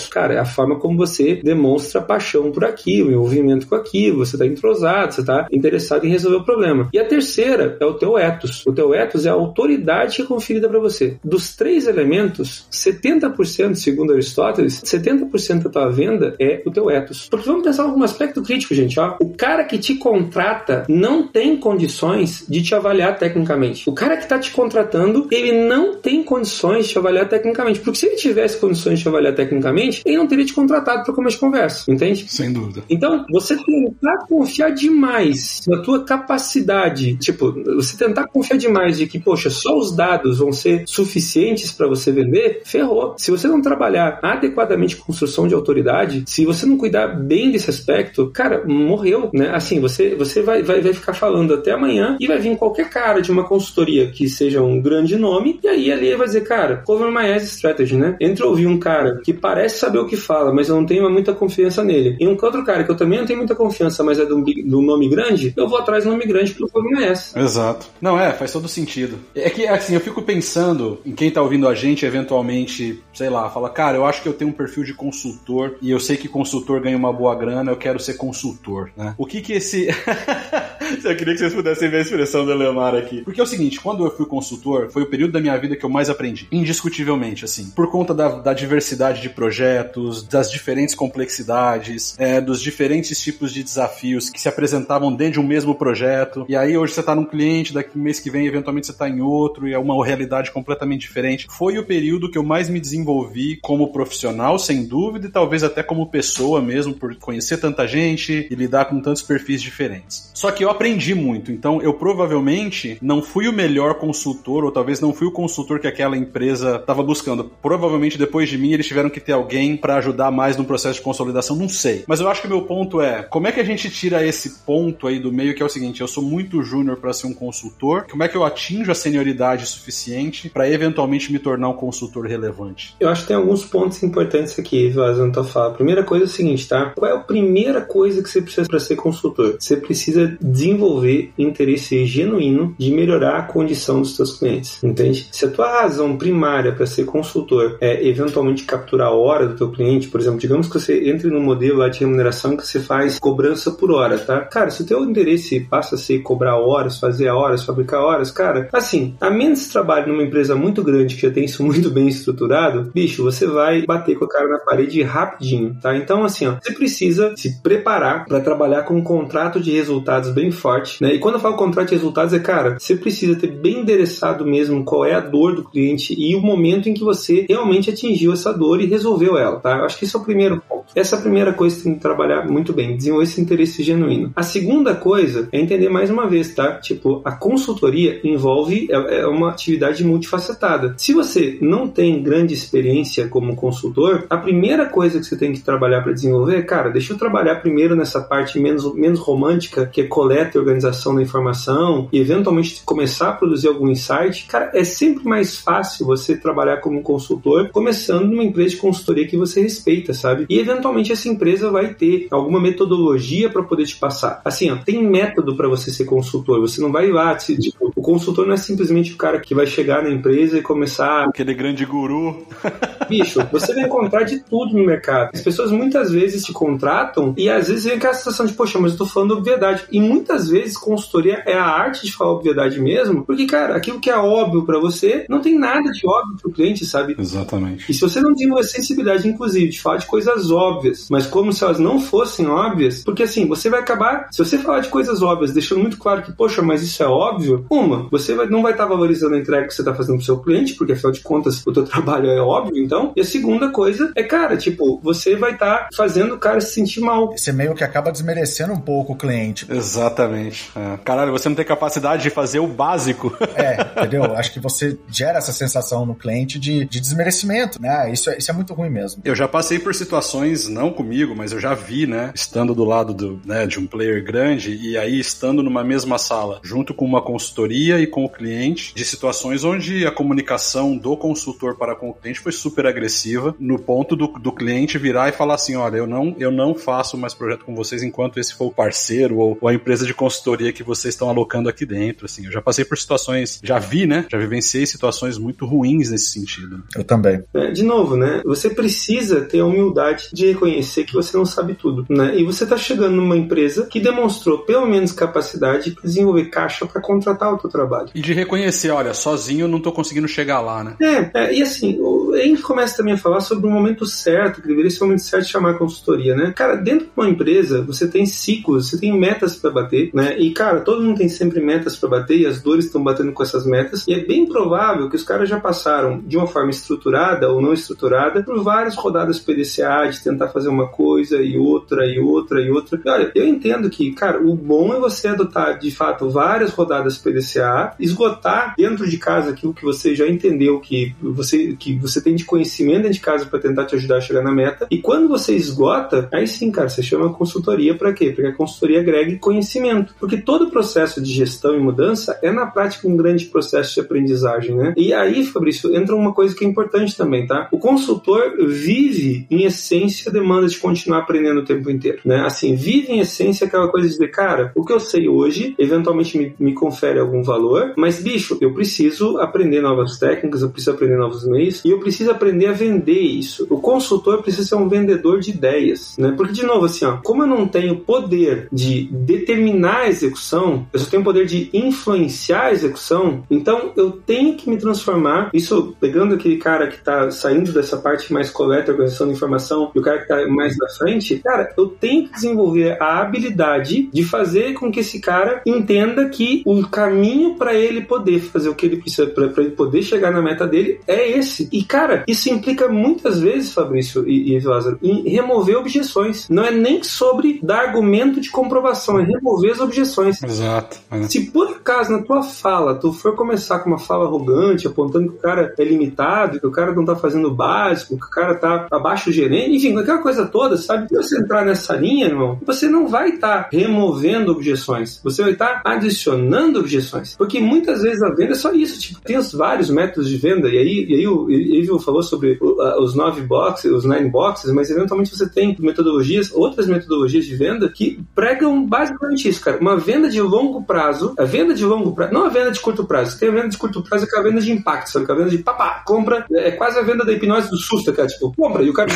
cara, é a forma como você demonstra paixão por aquilo, envolvimento com aquilo, você está entrosado, você está interessado em resolver o problema. E a terceira é o teu ethos. O teu ethos é a autoridade que é conferida para você. Dos três elementos, 70%, segundo Aristóteles, 70% da tua venda é o teu ethos. Porque vamos pensar em um aspecto crítico, gente. Ó. O cara que te contrata não tem condições de te avaliar tecnicamente. O cara que está te contratando, ele não tem condições de te avaliar tecnicamente. Porque se ele tivesse condições de te avaliar tecnicamente, ele não teria te contratado para começar de conversa, entende? Sem dúvida. Então, você tentar confiar demais na tua capacidade, tipo, você tentar confiar demais de que, poxa, só os dados vão ser suficientes para você vender, ferrou. Se você não trabalhar adequadamente com construção de autoridade, se você não cuidar bem desse aspecto, cara, morreu, né? Assim, você, você vai, vai, vai ficar falando até amanhã e vai vir qualquer cara de uma consultoria que seja um grande nome, e aí ali vai dizer, cara, cover my ass strategy, né? Entre ouvir um cara que parece saber o que fala, mas não tem muita confiança nele, e um outro cara que eu também não tenho muita confiança, mas é um nome grande, eu vou atrás do nome grande pelo cover my ass. Exato. Não, é, faz todo sentido. É que, assim, eu fico pensando em quem tá ouvindo a gente, eventualmente, sei lá, fala, cara, eu acho que eu tenho um perfil de consultor e eu sei que consultor ganha uma boa grana, eu quero ser consultor, né? O que que esse... eu queria que vocês pudessem ver a expressão do Leomar aqui. Porque é o seguinte, quando eu fui consultor, foi o período da minha vida que eu mais aprendi. Indiscutivelmente, assim. Por conta da, da diversidade de projetos, das diferentes complexidades, é, dos diferentes tipos de desafios que se apresentavam dentro de um mesmo projeto. E aí hoje você está num cliente, daqui mês que vem, eventualmente você está em outro, e é uma realidade completamente diferente. Foi o período que eu mais me desenvolvi como profissional, sem dúvida, e talvez até como pessoa mesmo, por conhecer tanta gente e lidar com tantos perfis diferentes. Só que eu aprendi muito, então eu provavelmente não fui o melhor consultor, ou talvez não fui o consultor que aquela empresa estava buscando. Provavelmente depois de mim eles tiveram que ter alguém para ajudar mais no processo de consolidação, não sei. Mas eu acho que o meu ponto é, como é que a gente tira esse ponto aí do meio que é o seguinte, eu sou muito júnior para ser um consultor, como é que eu atinjo a senioridade suficiente para eventualmente me tornar um consultor relevante? Eu acho que tem alguns pontos importantes aqui, vazando tua fala. Primeira coisa é o seguinte, tá? Qual é a primeira coisa que você precisa para ser consultor? Você precisa desenvolver interesse genuíno de melhorar a condição dos seus clientes, entende? Se a tua razão primária para ser consultor é eventualmente capturar a hora do teu cliente, por exemplo, digamos que você entre no modelo lá de remuneração que você faz cobrança por hora, tá? Cara, se o teu interesse passa a ser cobrar horas, fazer horas, fabricar horas, cara, assim, a menos que trabalhe numa empresa muito grande que já tem isso muito bem estruturado, bicho, você vai bater com a cara na parede rapidinho, tá? Então, assim, ó, você precisa se preparar para trabalhar com um contrato de resultados bem forte, né? E quando eu falo contrato de resultados, é, cara, você precisa ter bem endereçado mesmo qual é a dor do cliente e o momento em que você realmente atingiu essa dor e resolveu ela, tá? Eu acho que esse é o primeiro ponto. Essa é a primeira coisa que tem que trabalhar muito bem, desenvolver esse interesse genuíno. A segunda coisa é entender mais uma vez, tá? Tipo, a consultoria envolve é, é uma atividade multifacetada. Se você não tem grande experiência como consultor, a primeira coisa que você tem que trabalhar para desenvolver, cara, deixa eu trabalhar primeiro nessa parte menos, menos romântica, que é coleta e organização da informação, e eventualmente começar a produzir algum insight. Cara, é sempre mais fácil você trabalhar como consultor começando numa empresa de consultoria que você respeita, sabe? E eventualmente essa empresa vai ter alguma metodologia para poder te passar. Assim, ó, tem método para você ser consultor. Você não vai lá, tipo, o consultor não é simplesmente o cara que vai chegar na empresa e começar. Aquele grande guru. Bicho, você vai encontrar de tudo no mercado. As pessoas muitas vezes te contratam e às vezes vem aquela sensação de, poxa, mas eu tô falando obviedade. E muitas vezes consultoria é a arte de falar obviedade mesmo, porque, cara, aquilo que é óbvio para você não tem nada de óbvio pro cliente, sabe? Exatamente. E se você não desenvolver sensibilidade, inclusive, de falar de coisas óbvias, mas como se elas não fossem óbvias, porque assim, você vai acabar, se você falar de coisas óbvias, deixando muito claro que, poxa, mas isso é óbvio, uma. Você vai, não vai estar tá valorizando a entrega que você está fazendo pro seu cliente, porque afinal de contas o teu trabalho é óbvio, então. E a segunda coisa é, cara, tipo, você vai estar tá fazendo o cara se sentir mal. Você meio que acaba desmerecendo um pouco o cliente. Exatamente. É. Caralho, você não tem capacidade de fazer o básico. É, entendeu? Acho que você gera essa sensação no cliente de, de desmerecimento, né? Isso é, isso é muito ruim mesmo. Eu já passei por situações, não comigo, mas eu já vi, né? Estando do lado do, né, de um player grande e aí estando numa mesma sala, junto com uma consultoria e com o cliente, de situações onde a comunicação do consultor para com o cliente foi super agressiva, no ponto do, do cliente virar e falar assim: olha, eu não, eu não faço mais projeto com vocês enquanto esse for o parceiro ou, ou a empresa de consultoria que vocês estão alocando aqui dentro. Assim, eu já passei por situações, já vi, né? Já vivenciei situações muito ruins nesse sentido. Eu também. É, de novo, né? Você precisa ter a humildade de reconhecer que você não sabe tudo, né? E você está chegando numa empresa que demonstrou pelo menos capacidade de desenvolver caixa para contratar o teu trabalho. E de reconhecer, olha, sozinho eu não estou conseguindo chegar lá, né? É, é, e assim, a gente começa também a falar sobre o momento certo, que deveria ser o momento certo de chamar a consultoria, né? Cara, dentro de uma empresa, você tem ciclos, você tem metas para bater, né? E, cara, todo mundo tem sempre metas para bater e as dores estão batendo com essas metas. E é bem provável que os caras já passaram de uma forma estruturada ou não estruturada por várias rodadas PDCA de tentar fazer uma coisa e outra e outra e outra. E olha, eu entendo que, cara, o bom é você adotar de fato várias rodadas PDCA, esgotar dentro de casa aquilo que você já entendeu que você que você tem de conhecimento dentro de casa para tentar te ajudar a chegar na meta. E quando você esgota, aí sim, cara, você chama consultoria para quê? Porque a consultoria agrega conhecimento. Porque todo processo de gestão e mudança é na prática um grande processo de aprendizagem, né? E aí, Fabrício, entra uma coisa que é importante também, tá? O consultor vive em essência demanda de continuar aprendendo o tempo inteiro, né? Assim, vive em essência aquela coisa de cara, o que eu sei hoje eventualmente me, me confere algum valor, mas bicho, eu preciso aprender novas técnicas, eu preciso aprender novos meios e eu preciso aprender a vender isso. O consultor precisa ser um vendedor de ideias, né? Porque de novo assim, ó, como eu não tenho poder de determinar a execução, eu só tenho poder de influenciar a execução, então eu tenho que me transformar. Isso pegando aquele cara que está saindo dessa parte mais coleta, organização de informação, e o cara que está mais na frente, cara, eu tenho que desenvolver a habilidade de fazer com que esse cara entenda que o caminho para ele poder fazer o que ele precisa, para ele poder chegar na meta dele, é esse. E, cara, isso implica muitas vezes, Fabrício e, e Lázaro, em remover objeções. Não é nem sobre dar argumento de comprovação, é remover as objeções. Exato. É. Se por acaso na tua fala tu for começar com uma fala arrogante, apontando que o cara é limitado, que o cara não tá fazendo o básico, o cara tá abaixo gerente, enfim, aquela coisa toda, sabe? Se você entrar nessa linha, irmão, você não vai estar tá removendo objeções, você vai estar tá adicionando objeções. Porque muitas vezes a venda é só isso, tipo, tem os vários métodos de venda, e aí, e aí o Evil falou sobre os nove boxes, os nine boxes, mas eventualmente você tem metodologias, outras metodologias de venda que pregam basicamente isso, cara. Uma venda de longo prazo, a venda de longo prazo, não a venda de curto prazo, tem a venda de curto prazo que é a venda de impacto, sabe? Que é a venda de papá, compra, é quase a venda da hipnose do susto, cara, tipo, compra, e o cara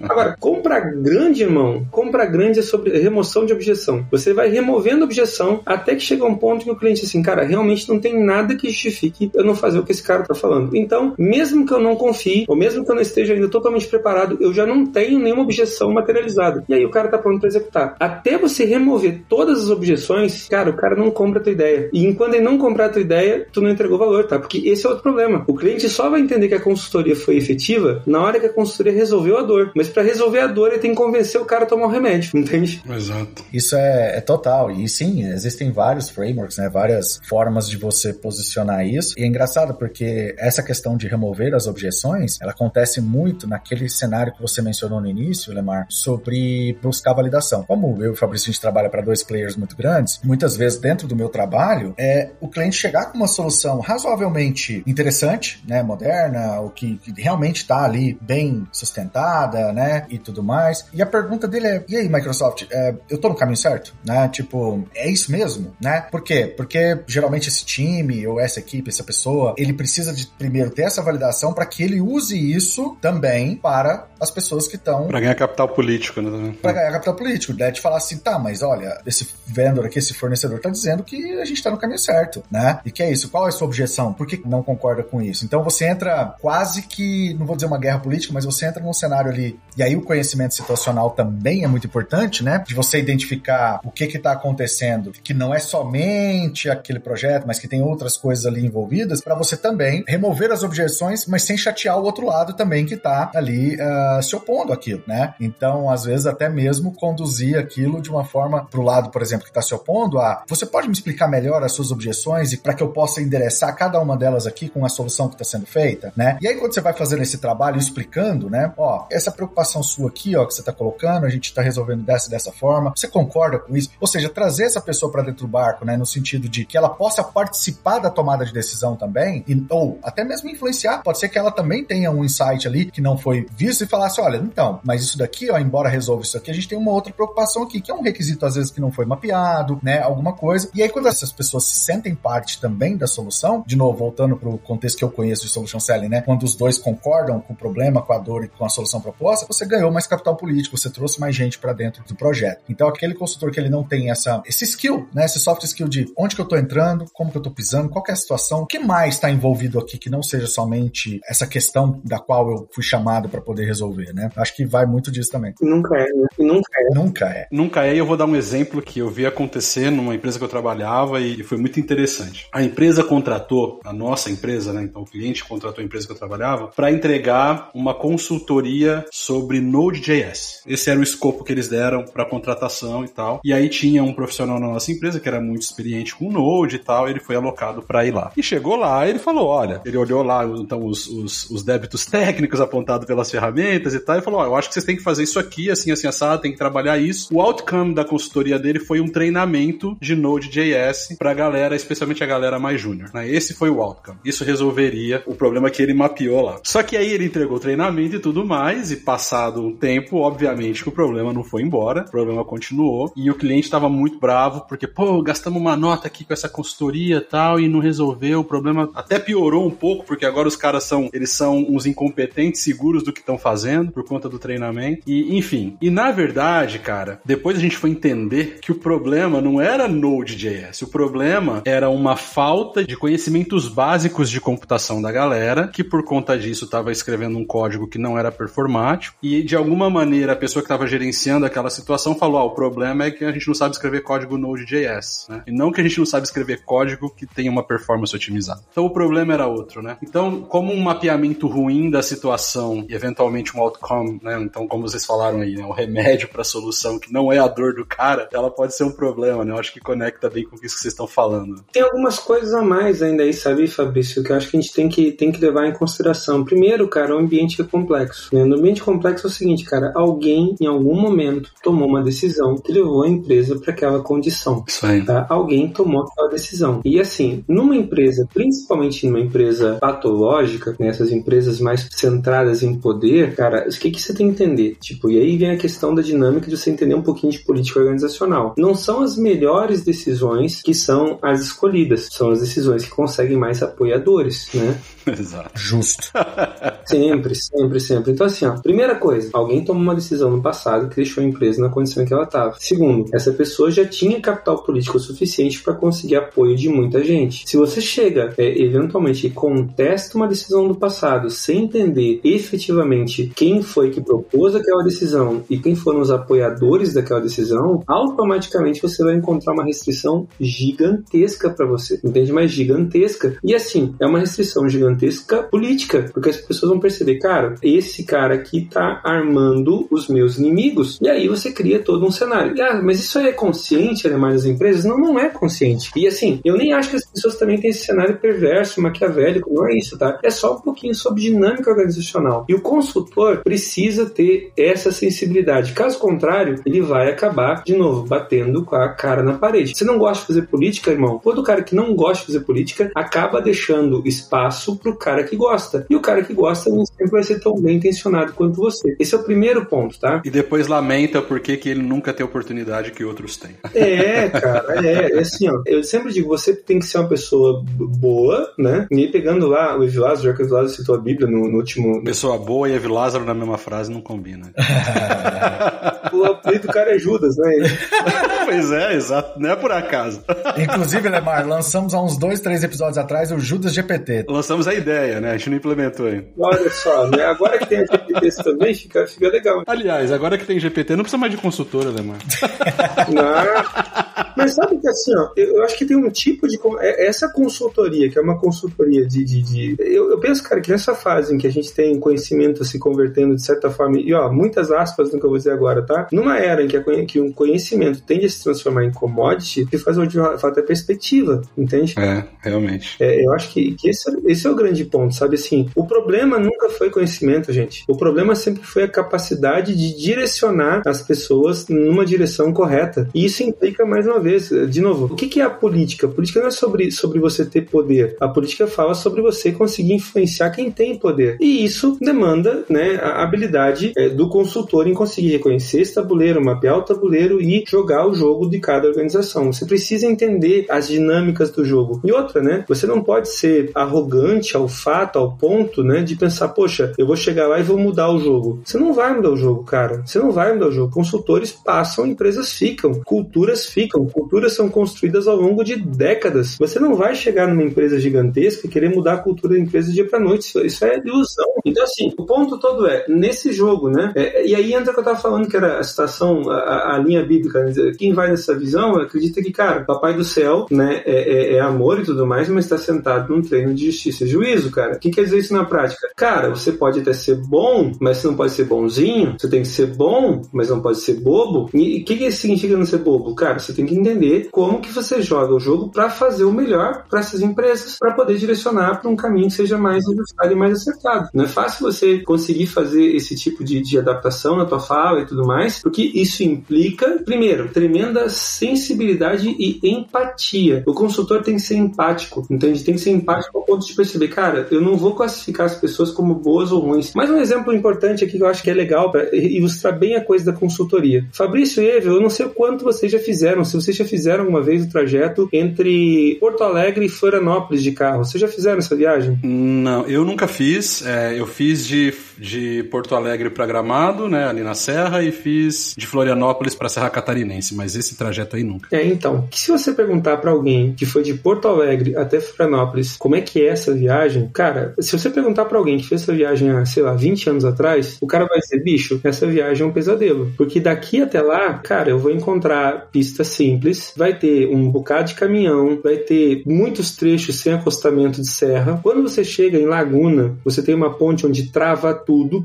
Agora, compra grande, irmão, compra grande é sobre remoção de objeção. Você vai removendo objeção até que chega um ponto que o cliente assim, cara, realmente não tem nada que justifique eu não fazer o que esse cara tá falando. Então, mesmo que eu não confie, ou mesmo que eu não esteja ainda totalmente preparado, eu já não tenho nenhuma objeção materializada. E aí o cara tá pronto para executar. Até você remover todas as objeções, cara, o cara não compra a tua ideia. E enquanto ele não comprar a tua ideia, tu não entregou valor, tá? Porque esse é outro problema. O cliente só vai entender que a consultoria foi efetiva na hora que a consultoria resolveu a dor. Mas para resolver a dor, ele tem que convencer o cara a tomar o um remédio, entende? Exato. Isso é, é, total. E sim, existem vários frameworks, né? Várias formas de você posicionar isso. E é engraçado porque essa questão de remover as objeções, ela acontece muito naquele cenário que você mencionou no início, Lemar, sobre buscar validação. Como eu e o Fabrício a gente trabalha para dois players muito grandes, muitas vezes dentro do meu trabalho, é o cliente chegar com uma solução razoavelmente interessante, né, moderna, o que, que realmente está ali bem sustentada, né, e tudo mais. E a pergunta dele é: e aí, Microsoft, é, eu tô no caminho certo, né? Tipo, é isso mesmo, né? Por quê? Porque geralmente esse time ou essa equipe, essa pessoa, ele precisa de primeiro ter essa validação para que ele use isso também para as pessoas que estão. Para ganhar capital político, né? Para ganhar capital político. Daí te falar assim, tá, mas olha, esse vendedor aqui, esse fornecedor tá dizendo que a gente tá no caminho certo, né? E que é isso? Qual é a sua objeção? Por que não concorda com isso? Então você entra quase que, não vou dizer uma guerra política, mas você entra num cenário ali. E aí o conhecimento situacional também é muito importante, né? De você identificar o que que tá acontecendo, que não é somente aquele projeto, mas que tem outras coisas ali envolvidas, para você também remover as objeções, mas sem chatear o outro lado também que tá ali uh, se opondo àquilo, né? Então, às vezes, até mesmo conduzir aquilo de uma forma pro lado, por exemplo, que tá se opondo a você pode me explicar melhor as suas objeções e para que eu possa endereçar cada uma delas aqui com a solução que está sendo feita, né? E aí, quando você vai fazendo esse trabalho explicando, né? Ó, essa preocupação sua aqui, ó, que você está colocando, a gente está resolvendo dessa dessa forma, você concorda com isso? Ou seja, trazer essa pessoa para dentro do barco, né? No sentido de que ela possa participar da tomada de decisão também, e, ou até mesmo influenciar. Pode ser que ela também tenha um insight ali que não foi visto e falasse: olha, então, mas isso daqui, ó, embora resolva isso aqui, a gente tem uma outra preocupação aqui, que é um requisito, às vezes, que não foi mapeado, né? Alguma coisa. E aí, quando essas pessoas se sentem parte também da solução, de novo, voltando para o contexto que eu conheço de solution selling, né? Quando os dois concordam com o problema, com a dor e com a solução proposta, você ganhou mais capital político, você trouxe mais gente para dentro do projeto. Então, aquele consultor que ele não tem essa, esse skill, né? Esse soft skill de onde que eu tô entrando, como que eu tô pisando, qual é a situação, o que mais está envolvido aqui que não seja somente essa questão da qual eu fui chamado para poder resolver, né? Acho que vai muito disso também. Nunca é, né? Nunca é. Nunca é. Nunca é, e eu vou dar um exemplo que eu vi acontecer numa empresa que eu trabalhava e foi muito interessante. A empresa contratou, a nossa empresa, né? Então o cliente contratou a empresa que eu trabalhava para entregar uma consultoria sobre Node.js. Esse era o escopo que eles deram para contratação e tal. E aí tinha um profissional na nossa empresa que era muito experiente com Node e tal, e ele foi alocado para ir lá. E chegou lá, ele falou: olha, ele olhou lá então os, os, os débitos técnicos apontados pelas ferramentas e tal, e falou: ó, eu acho que vocês têm que fazer isso aqui, assim, assim, assado, tem que trabalhar isso. O outcome da consultoria dele foi um treinamento de Node.js pra galera, especialmente a galera mais júnior. Né? Esse foi o outcome. Isso resolveria o problema que ele mapeou lá. Só que aí ele entregou o treinamento e tudo mais, e passado um tempo, obviamente que o problema não foi embora, o problema continuou, e o cliente estava muito bravo, porque, pô, gastamos uma nota aqui com essa consultoria e tal, e não resolveu, o problema até piorou um pouco, porque agora os caras são, eles são uns incompetentes, seguros do que estão fazendo, por conta do treinamento, e enfim. E na verdade, cara, depois a gente foi entender que o problema não era Node.js, o problema era uma falta de conhecimentos básicos de computação da galera, que por conta disso estava escrevendo um código que não era performático, e de alguma maneira a pessoa que estava gerenciando aquela situação falou: ah, o problema é que a gente não sabe escrever código Node.js, né? E não que a gente não sabe escrever código que tenha uma performance otimizada. Então o problema era outro, né? Então, como um mapeamento ruim da situação e eventualmente um outcome, né? Então, como vocês falaram aí, né? um remédio para a solução que não é a dor do cara, ela pode ser um problema, né? Eu acho que conecta bem com isso que vocês estão falando. Tem algumas coisas a mais ainda aí, sabe, Fabrício, que eu acho que a gente tem que, tem que levar em consideração. Primeiro, cara, o ambiente é complexo. Né? No ambiente complexo é o seguinte, cara, alguém em algum momento tomou uma decisão que levou a empresa para aquela condição. Isso aí. Tá? Alguém tomou aquela decisão. E assim, numa empresa, principalmente numa empresa patológica, nessas né, empresas mais centradas em poder, cara, o que, que você tem que entender? Tipo, e aí vem a questão da dinâmica de você entender um pouquinho de política organizacional. Não são as melhores decisões que são as escolhidas, são as decisões que conseguem mais apoiadores, né? Exato. Justo. sempre, sempre, sempre. Então, assim, ó, primeira coisa, alguém tomou uma decisão no passado que deixou a empresa na condição em que ela estava. Segundo, essa pessoa já tinha capital político suficiente para conseguir apoio de muita gente. Se você chega, é, eventualmente, e contesta uma decisão do passado sem entender efetivamente quem foi que propôs aquela decisão e quem foram os apoiadores daquela decisão, automaticamente você vai encontrar uma restrição gigantesca para você. Entende? Mas gigantesca. E assim, é uma restrição gigantesca política, porque as pessoas vão perceber, cara, esse cara aqui tá armando os meus inimigos. E aí você cria todo um cenário. Ah, mas isso é consciente, ademais das empresas? Não, não é consciente. E assim, eu nem acho que as pessoas também têm esse cenário perverso, maquiavélico, não é isso, tá? É só um pouquinho sobre dinâmica organizacional. E o consultor precisa ter essa sensibilidade. Caso contrário, ele vai acabar, de novo, batendo com a cara na parede. Você não gosta de fazer política, irmão? Todo cara que não gosta de fazer política acaba deixando espaço pro cara que gosta. E o cara que gosta nem sempre vai ser tão bem intencionado quanto você. Esse é o primeiro ponto, tá? E depois lamenta porque que ele nunca tem oportunidade que outros têm. É, cara, é, é assim, ó. Eu sempre digo, você tem que ser uma pessoa boa, né? E pegando lá o Evilásio, já que o Evilásio citou a Bíblia no, no último. Pessoa boa e Evilásio Lázaro na mesma frase não combina. o apelido do cara é Judas, né? pois é, exato. Não é por acaso. Inclusive, Lemar, lançamos há uns dois, três episódios atrás o Judas GPT. Lançamos a ideia, né? A gente não implementou ainda. Olha só, né? Agora que tem a GPT também, fica, fica legal. Aliás, agora que tem GPT, não precisa mais de consultora, Lemar. não. Mas sabe que assim, ó, eu acho que tem um tipo de. É, essa consultoria, que é uma consultoria de. de, de eu, eu, penso, cara, que nessa fase em que a gente tem conhecimento se convertendo de certa forma, e ó, muitas aspas no que eu vou dizer agora, tá? Numa era em que, a, que um conhecimento tende a se transformar em commodity, que faz de fato a perspectiva, entende? É, realmente. É, eu acho que, que esse, esse é o grande ponto, sabe assim? O problema nunca foi conhecimento, gente. O problema sempre foi a capacidade de direcionar as pessoas numa direção correta. E isso implica, mais uma vez, de novo, o que é a política? A política não é sobre, sobre você ter poder. A política fala sobre você conseguir influenciar quem tem poder. E isso demanda né, a habilidade é, do consultor em conseguir reconhecer esse tabuleiro, mapear o tabuleiro e jogar o jogo de cada organização. Você precisa entender as dinâmicas do jogo. E outra, né? Você não pode ser arrogante ao fato, ao ponto, né, de pensar, poxa, eu vou chegar lá e vou mudar o jogo. Você não vai mudar o jogo, cara. Você não vai mudar o jogo. Consultores passam, empresas ficam, culturas ficam, culturas são construídas ao longo de décadas. Você não vai chegar numa empresa gigantesca e querer mudar a cultura da empresa dia para noite. Isso, isso, é ilusão. Então, assim, o ponto todo é, nesse jogo, né? É, e aí entra o que eu tava falando, que era a citação, a, a linha bíblica. Né? Quem vai nessa visão acredita que, cara, Papai do Céu, né, é, é, é amor e tudo mais, mas está sentado num treino de justiça e juízo, cara. O que quer dizer isso na prática? Cara, você pode até ser bom, mas você não pode ser bonzinho. Você tem que ser bom, mas não pode ser bobo. E o que, que significa não ser bobo? Cara, você tem que entender como que você joga o jogo para fazer o melhor para essas empresas, para poder direcionar para um caminho que seja mais ajustado e mais acertado. Não é fácil você conseguir fazer esse tipo de, de adaptação na tua fala e tudo mais, porque isso implica, primeiro, tremenda sensibilidade e empatia. O consultor tem que ser empático, entende? Tem que ser empático ao ponto de perceber, cara, eu não vou classificar as pessoas como boas ou ruins. Mas um exemplo importante aqui que eu acho que é legal para ilustrar bem a coisa da consultoria. Fabrício e Evel, eu não sei o quanto vocês já fizeram, se vocês já fizeram alguma vez o trajeto entre Porto Alegre e Florianópolis de carro. Vocês já fizeram essa viagem? Não, eu nunca fiz. É, eu fiz de, de Porto Alegre para Gramado, né, ali na Serra, e fiz de Florianópolis para Serra Catarinense, mas esse trajeto aí nunca. É, então, se você perguntar para alguém que foi de Porto Alegre até Florianópolis, como é que é essa viagem? Cara, se você perguntar para alguém que fez essa viagem há, sei lá, 20 anos atrás, o cara vai dizer, bicho, essa viagem é um pesadelo. Porque daqui até lá, cara, eu vou encontrar pista simples, vai ter um bocado de caminhão, vai ter muitos trechos sem acostamento de serra. Quando você chega em Laguna, você tem uma ponte onde trava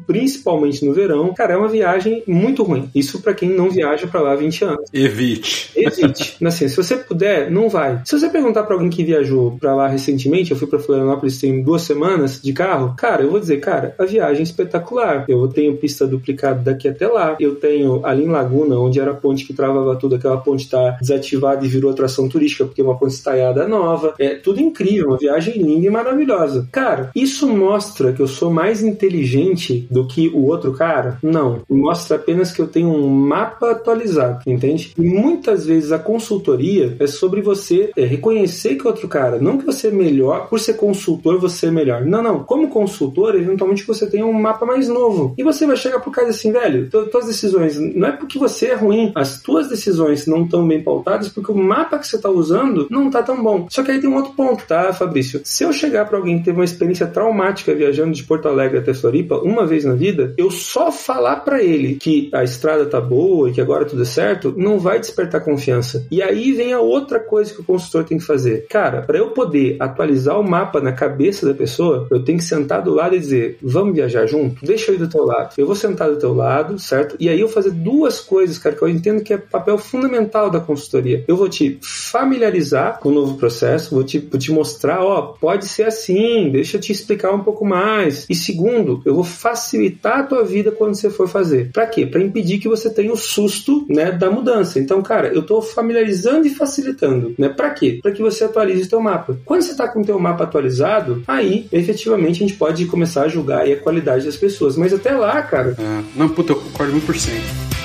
principalmente no verão. Cara, é uma viagem muito ruim. Isso para quem não viaja para lá há 20 anos. Evite. Evite. assim, se você puder, não vai. Se você perguntar para alguém que viajou para lá recentemente, eu fui para Florianópolis tem duas semanas de carro, cara, eu vou dizer, cara, a viagem é espetacular. Eu tenho pista duplicada daqui até lá. Eu tenho ali em Laguna, onde era a ponte que travava tudo, aquela ponte tá desativada e virou atração turística porque é uma ponte estaiada nova. É tudo incrível, uma viagem linda e maravilhosa. Cara, isso mostra que eu sou mais inteligente do que o outro cara? Não. Mostra apenas que eu tenho um mapa atualizado, entende? E muitas vezes a consultoria é sobre você é, reconhecer que outro cara, não que você é melhor, por ser consultor você é melhor. Não, não. Como consultor, eventualmente você tem um mapa mais novo. E você vai chegar por causa assim, velho, tuas decisões, não é porque você é ruim, as tuas decisões não estão bem pautadas porque o mapa que você está usando usando não tá tão bom. Só que aí tem um outro ponto, tá, Fabrício? Se eu chegar para alguém que teve uma experiência traumática viajando de Porto Alegre até Floripa uma vez na vida, eu só falar para ele que a estrada tá boa e que agora tudo é certo, não vai despertar confiança. E aí vem a outra coisa que o consultor tem que fazer. Cara, para eu poder atualizar o mapa na cabeça da pessoa, eu tenho que sentar do lado e dizer: vamos viajar junto? Deixa eu ir do teu lado. Eu vou sentar do teu lado, certo? E aí eu fazer duas coisas, cara, que eu entendo que é papel fundamental da consultoria. Eu vou te familiarizar com o novo processo, vou te, vou te mostrar, ó, pode ser assim, deixa eu te explicar um pouco mais. E segundo, eu vou facilitar a tua vida quando você for fazer. Para quê? Para impedir que você tenha o susto, né, da mudança. Então, cara, eu tô familiarizando e facilitando, né? Para quê? Para que você atualize o teu mapa. Quando você tá com o teu mapa atualizado, aí, efetivamente, a gente pode começar a julgar a qualidade das pessoas. Mas até lá, cara... É. Não, puta, eu concordo 1%.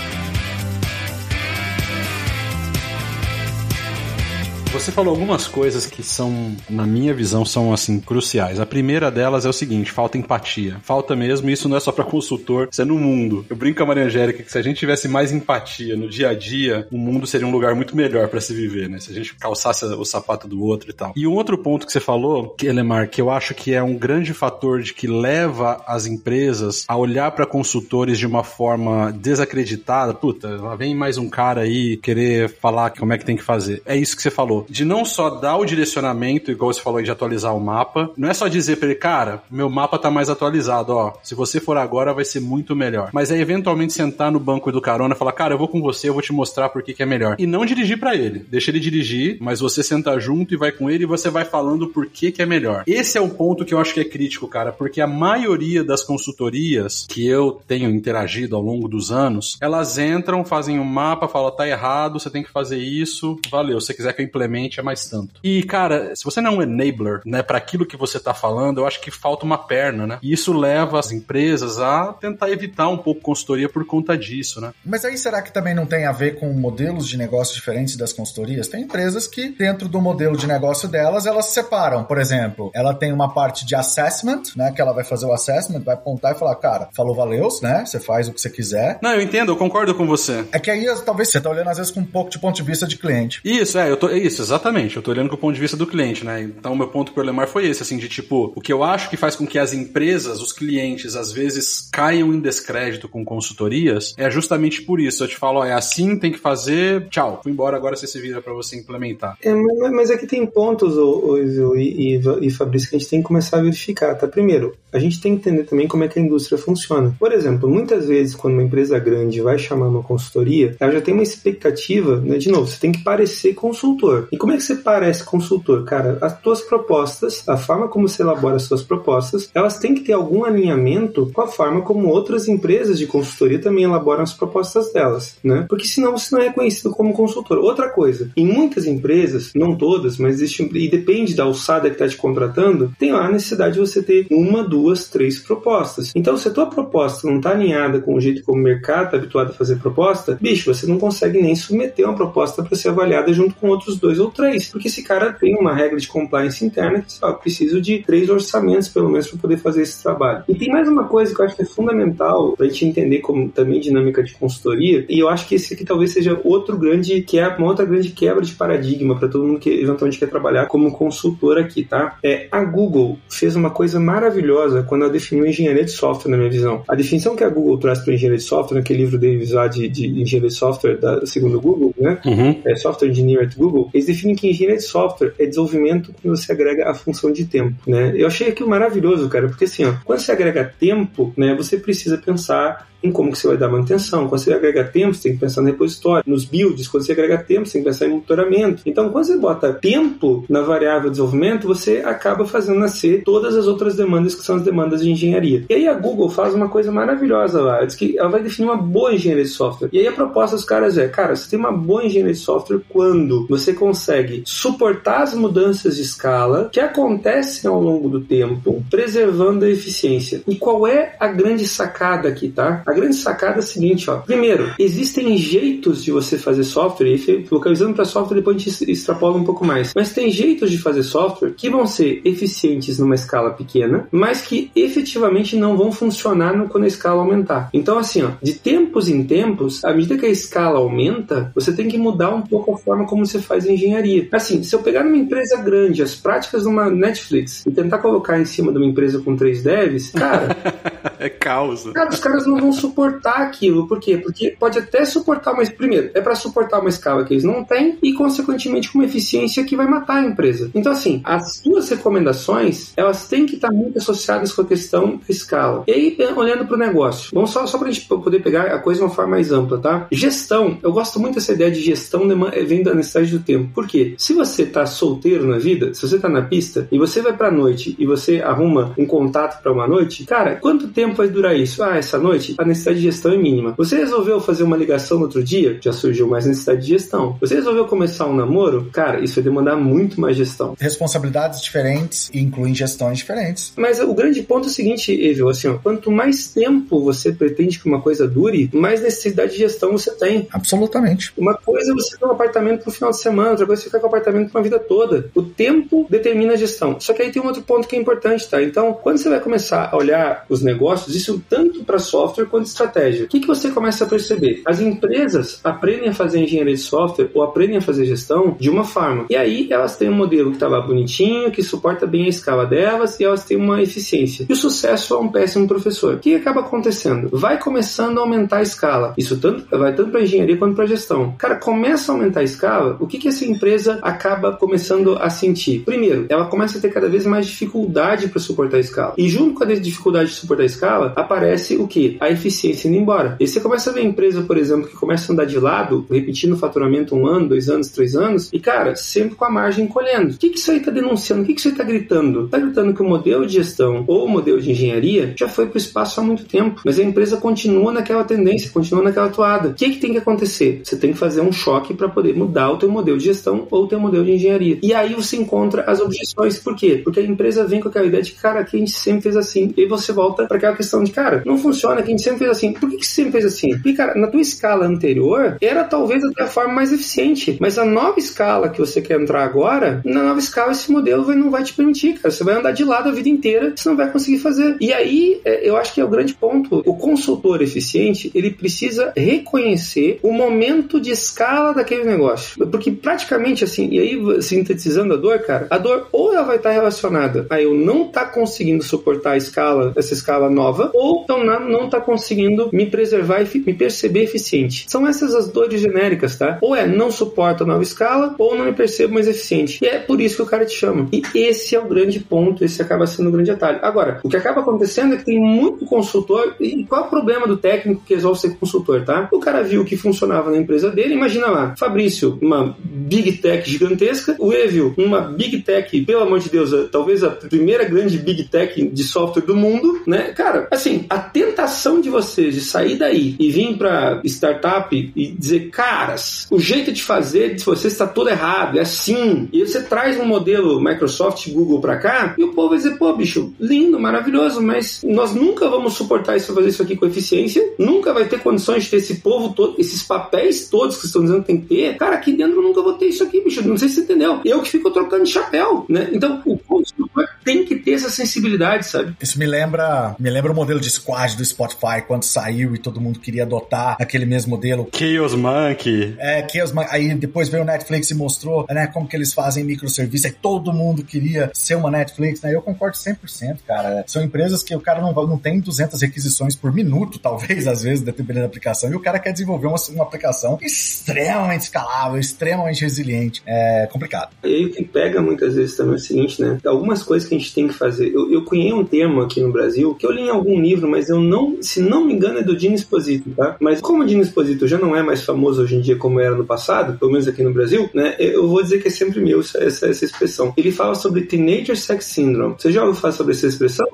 Você falou algumas coisas que são, na minha visão, são assim cruciais. A primeira delas é o seguinte: falta empatia. Falta mesmo, isso não é só para consultor, isso é no mundo. Eu brinco com a Maria Angélica que se a gente tivesse mais empatia no dia a dia, o mundo seria um lugar muito melhor para se viver, né? Se a gente calçasse o sapato do outro e tal. E um outro ponto que você falou, Elemar, que eu acho que é um grande fator de que leva as empresas a olhar para consultores de uma forma desacreditada. Puta, lá vem mais um cara aí querer falar como é que tem que fazer. É isso que você falou de não só dar o direcionamento, igual você falou aí, de atualizar o mapa, não é só dizer pra ele, cara, meu mapa tá mais atualizado, ó, se você for agora vai ser muito melhor. Mas é eventualmente sentar no banco do carona e falar, cara, eu vou com você, eu vou te mostrar por que, que é melhor. E não dirigir para ele. Deixa ele dirigir, mas você senta junto e vai com ele e você vai falando por que, que é melhor. Esse é o ponto que eu acho que é crítico, cara, porque a maioria das consultorias que eu tenho interagido ao longo dos anos, elas entram, fazem um mapa, falam, tá errado, você tem que fazer isso, valeu, se você quiser que eu implemente é mais tanto. E, cara, se você não é um enabler, né, para aquilo que você tá falando, eu acho que falta uma perna, né? E isso leva as empresas a tentar evitar um pouco consultoria por conta disso, né? Mas aí será que também não tem a ver com modelos de negócio diferentes das consultorias? Tem empresas que, dentro do modelo de negócio delas, elas se separam. Por exemplo, ela tem uma parte de assessment, né, que ela vai fazer o assessment, vai apontar e falar, cara, falou valeus, né? Você faz o que você quiser. Não, eu entendo, eu concordo com você. É que aí talvez você tá olhando às vezes com um pouco de ponto de vista de cliente. Isso, é, eu tô, isso, Exatamente, eu tô olhando com o ponto de vista do cliente, né? Então, meu ponto pro Lemar foi esse, assim, de tipo, o que eu acho que faz com que as empresas, os clientes, às vezes caiam em descrédito com consultorias, é justamente por isso. Eu te falo, ó, é assim, tem que fazer, tchau, fui embora, agora você se vira para você implementar. É, mas aqui é tem pontos, ô, e, e, e Fabrício, que a gente tem que começar a verificar, tá? Primeiro, a gente tem que entender também como é que a indústria funciona. Por exemplo, muitas vezes, quando uma empresa grande vai chamar uma consultoria, ela já tem uma expectativa, né? De novo, você tem que parecer consultor. E como é que você parece consultor? Cara, as tuas propostas, a forma como você elabora as suas propostas, elas têm que ter algum alinhamento com a forma como outras empresas de consultoria também elaboram as propostas delas, né? Porque senão você não é conhecido como consultor. Outra coisa, em muitas empresas, não todas, mas existe, e depende da alçada que está te contratando, tem lá a necessidade de você ter uma, duas, três propostas. Então, se a tua proposta não está alinhada com o jeito como o mercado está habituado a fazer proposta, bicho, você não consegue nem submeter uma proposta para ser avaliada junto com outros dois ou três. Porque esse cara tem uma regra de compliance interna que ó, preciso de três orçamentos, pelo menos, para poder fazer esse trabalho. E tem mais uma coisa que eu acho que é fundamental para a gente entender como também dinâmica de consultoria, e eu acho que esse aqui talvez seja outro grande que é uma outra grande quebra de paradigma para todo mundo que eventualmente quer trabalhar como consultor aqui, tá? É a Google fez uma coisa maravilhosa quando ela definiu engenharia de software, na minha visão. A definição que a Google traz para engenharia de software, naquele livro deles lá de, de engenharia de software, da, segundo o Google, né? Uhum. É, software Engineer at Google, eles definem que engenharia de software é desenvolvimento quando você agrega a função de tempo, né? Eu achei aquilo maravilhoso, cara, porque assim, ó, quando você agrega tempo, né, você precisa pensar em como que você vai dar manutenção. Quando você agrega tempo, você tem que pensar no repositório, nos builds. Quando você agrega tempo, você tem que pensar em monitoramento. Então, quando você bota tempo na variável de desenvolvimento, você acaba fazendo nascer todas as outras demandas que são as demandas de engenharia. E aí a Google faz uma coisa maravilhosa lá. Diz que ela vai definir uma boa engenharia de software. E aí a proposta dos caras é, cara, você tem uma boa engenharia de software quando você consegue suportar as mudanças de escala que acontecem ao longo do tempo, preservando a eficiência. E qual é a grande sacada aqui, tá? A grande sacada é a seguinte, ó. Primeiro, existem jeitos de você fazer software, e localizando para software depois a gente extrapola um pouco mais. Mas tem jeitos de fazer software que vão ser eficientes numa escala pequena, mas que efetivamente não vão funcionar no, quando a escala aumentar. Então, assim, ó, de tempos em tempos, à medida que a escala aumenta, você tem que mudar um pouco a forma como você faz engenharia. Assim, se eu pegar numa empresa grande as práticas de uma Netflix e tentar colocar em cima de uma empresa com três devs, cara. é causa. Cara, os caras não vão suportar aquilo. Por quê? Porque pode até suportar, mas primeiro, é para suportar uma escala que eles não têm e, consequentemente, com uma eficiência que vai matar a empresa. Então, assim, as suas recomendações, elas têm que estar muito associadas com a questão escala. E aí, olhando para o negócio, vamos só, só para a gente poder pegar a coisa de uma forma mais ampla, tá? Gestão. Eu gosto muito dessa ideia de gestão vem da necessidade do tempo. Por quê? Se você tá solteiro na vida, se você tá na pista e você vai pra noite e você arruma um contato para uma noite, cara, quanto tempo vai durar isso? Ah, essa noite a necessidade de gestão é mínima. Você resolveu fazer uma ligação no outro dia? Já surgiu mais necessidade de gestão. Você resolveu começar um namoro? Cara, isso vai demandar muito mais gestão. Responsabilidades diferentes e incluem gestões diferentes. Mas o grande ponto é o seguinte, Evil, assim, ó, quanto mais tempo você pretende que uma coisa dure, mais necessidade de gestão você tem. Absolutamente. Uma coisa é você ter um apartamento pro final de semana, outra coisa é você ficar com o apartamento pra vida toda. O tempo determina a gestão. Só que aí tem um outro ponto que é importante, tá? Então, quando você vai começar a olhar os negócios, isso tanto para software quanto estratégia. O que, que você começa a perceber? As empresas aprendem a fazer engenharia de software ou aprendem a fazer gestão de uma forma. E aí elas têm um modelo que tá lá bonitinho, que suporta bem a escala delas e elas têm uma eficiência. E o sucesso é um péssimo professor. O que acaba acontecendo? Vai começando a aumentar a escala. Isso tanto, vai tanto para engenharia quanto para gestão. Cara, começa a aumentar a escala, o que, que essa empresa acaba começando a sentir? Primeiro, ela começa a ter cada vez mais dificuldade para suportar a escala. E junto com a dificuldade de suportar a escala, aparece o que? A eficiência indo embora. E você começa a ver empresa, por exemplo, que começa a andar de lado, repetindo o faturamento um ano, dois anos, três anos, e cara, sempre com a margem colhendo. O que, que isso aí está denunciando? O que, que isso aí está gritando? Está gritando que o modelo de gestão ou o modelo de engenharia já foi para o espaço há muito tempo, mas a empresa continua naquela tendência, continua naquela toada. O que, que tem que acontecer? Você tem que fazer um choque para poder mudar o teu modelo de gestão ou o teu modelo de engenharia. E aí você encontra as objeções. Por quê? Porque a empresa vem com aquela ideia de, cara, que a gente sempre fez assim. E você volta para aquela questão de, cara, não funciona, que a gente sempre fez assim. Por que, que você fez assim? Porque, cara, na tua escala anterior, era talvez até a forma mais eficiente. Mas a nova escala que você quer entrar agora, na nova escala, esse modelo vai, não vai te permitir, cara. Você vai andar de lado a vida inteira, você não vai conseguir fazer. E aí, é, eu acho que é o grande ponto. O consultor eficiente, ele precisa reconhecer o momento de escala daquele negócio. Porque praticamente assim, e aí sintetizando a dor, cara, a dor ou ela vai estar relacionada a eu não estar tá conseguindo suportar a escala, essa escala nova, ou então não estar tá conseguindo me preservar e me perceber eficiente. São essas as dores genéricas, tá? Ou é não suporta a nova escala, ou não me percebo mais eficiente. E é por isso que o cara te chama. E esse é o grande ponto, esse acaba sendo o grande atalho. Agora, o que acaba acontecendo é que tem muito consultor, e qual é o problema do técnico que resolve ser consultor, tá? O cara viu que funcionava na empresa dele, imagina lá, Fabrício, uma big tech gigantesca, o Evil, uma big tech, pelo amor de Deus, talvez a primeira grande big tech de software do mundo, né? Cara, assim, a tentação de vocês de sair daí e vir para startup e dizer, caras, o jeito de fazer de vocês está todo errado, é assim. E você traz um modelo Microsoft, Google para cá, e o povo vai dizer, pô, bicho, lindo, maravilhoso, mas nós nunca vamos suportar isso, fazer isso aqui com eficiência, nunca vai ter condições de ter esse povo todo, esses papéis todos que estão dizendo que tem que ter. Cara, aqui dentro eu nunca vou ter isso aqui, bicho. Não sei se você entendeu. Eu que fico trocando de chapéu, né? Então, o consultor tem que ter essa sensibilidade, sabe? Isso me lembra, me lembra o modelo de squad do Spotify quando saiu e todo mundo queria adotar aquele mesmo modelo. Chaos Monkey. É, Chaos Monkey. Aí depois veio o Netflix e mostrou, né, como que eles fazem microserviço. Aí todo mundo queria ser uma Netflix, né? Eu concordo 100%, cara. São empresas que o cara não, não tem 200 requisições por minuto, talvez, às vezes, dependendo da aplicação, e o cara quer desenvolver uma, uma aplicação extremamente escalável, extremamente resiliente. É complicado. E o que pega muitas vezes também é o seguinte, né? Algumas coisas que a gente tem que fazer. Eu, eu cunhei um termo aqui no Brasil que eu li em algum livro, mas eu não, se não me engano, é do Dino Esposito, tá? Mas como o Dino Esposito já não é mais famoso hoje em dia como era no passado, pelo menos aqui no Brasil, né? Eu vou dizer que é sempre meu essa, essa, essa expressão. Ele fala sobre Teenager Sex Syndrome. Você já ouviu falar sobre essa expressão?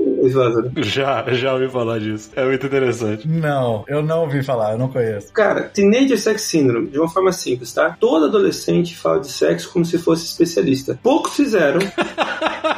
Já, já ouvi falar disso. É muito interessante. Não, eu não ouvi falar, eu não conheço. Cara, Teenager Sex Syndrome, de uma forma simples, tá? Todo adolescente fala de sexo como se fosse especialista. Poucos fizeram.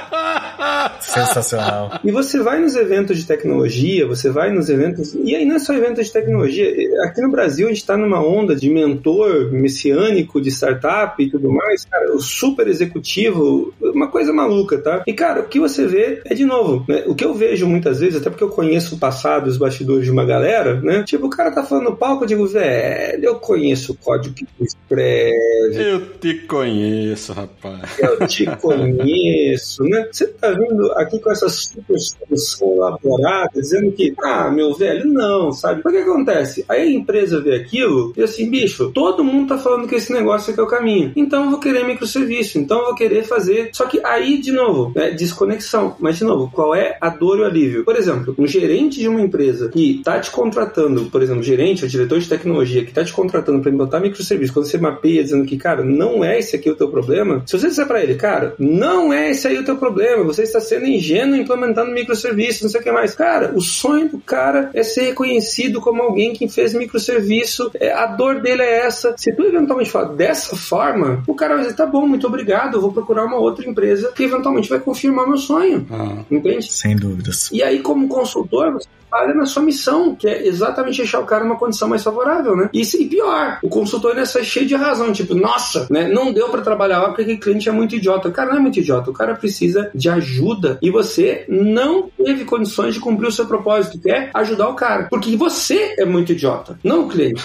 Sensacional. E você vai nos eventos de tecnologia, você vai nos eventos. E aí não é só eventos de tecnologia. Aqui no Brasil a gente está numa onda de mentor messiânico de startup e tudo mais. Cara, o super executivo, uma coisa maluca, tá? E cara, o que você vê é de novo, né? O que eu vejo muitas vezes, até porque eu conheço o passado, os bastidores de uma galera, né? Tipo, o cara tá falando no palco, eu digo, velho, eu conheço o código que tu escreve. Eu te conheço, rapaz. Eu te conheço, né? Você tá aqui com essa super solução elaborada, dizendo que, ah, meu velho, não, sabe? O que acontece? Aí a empresa vê aquilo e assim, bicho, todo mundo tá falando que esse negócio aqui é o caminho. Então eu vou querer microserviço, então eu vou querer fazer. Só que aí, de novo, é desconexão. Mas, de novo, qual é a dor e o alívio? Por exemplo, um gerente de uma empresa que tá te contratando, por exemplo, gerente ou diretor de tecnologia que tá te contratando para botar microserviço, quando você mapeia dizendo que, cara, não é esse aqui o teu problema, se você disser para ele, cara, não é esse aí o teu problema, você está sendo sendo ingênuo implementando microserviços, não sei o que mais. Cara, o sonho do cara é ser reconhecido como alguém que fez microserviço, é, a dor dele é essa. Se tu eventualmente falar dessa forma, o cara vai dizer, tá bom, muito obrigado, eu vou procurar uma outra empresa que eventualmente vai confirmar meu sonho. Ah. Entende? Sem dúvidas. E aí, como consultor, você falha na sua missão, que é exatamente deixar o cara numa condição mais favorável, né? E, e pior, o consultor nessa é cheio de razão, tipo, nossa, né? Não deu para trabalhar lá porque o cliente é muito idiota. O cara não é muito idiota, o cara precisa de ajuda e você não teve condições de cumprir o seu propósito, que é ajudar o cara. Porque você é muito idiota, não o cliente.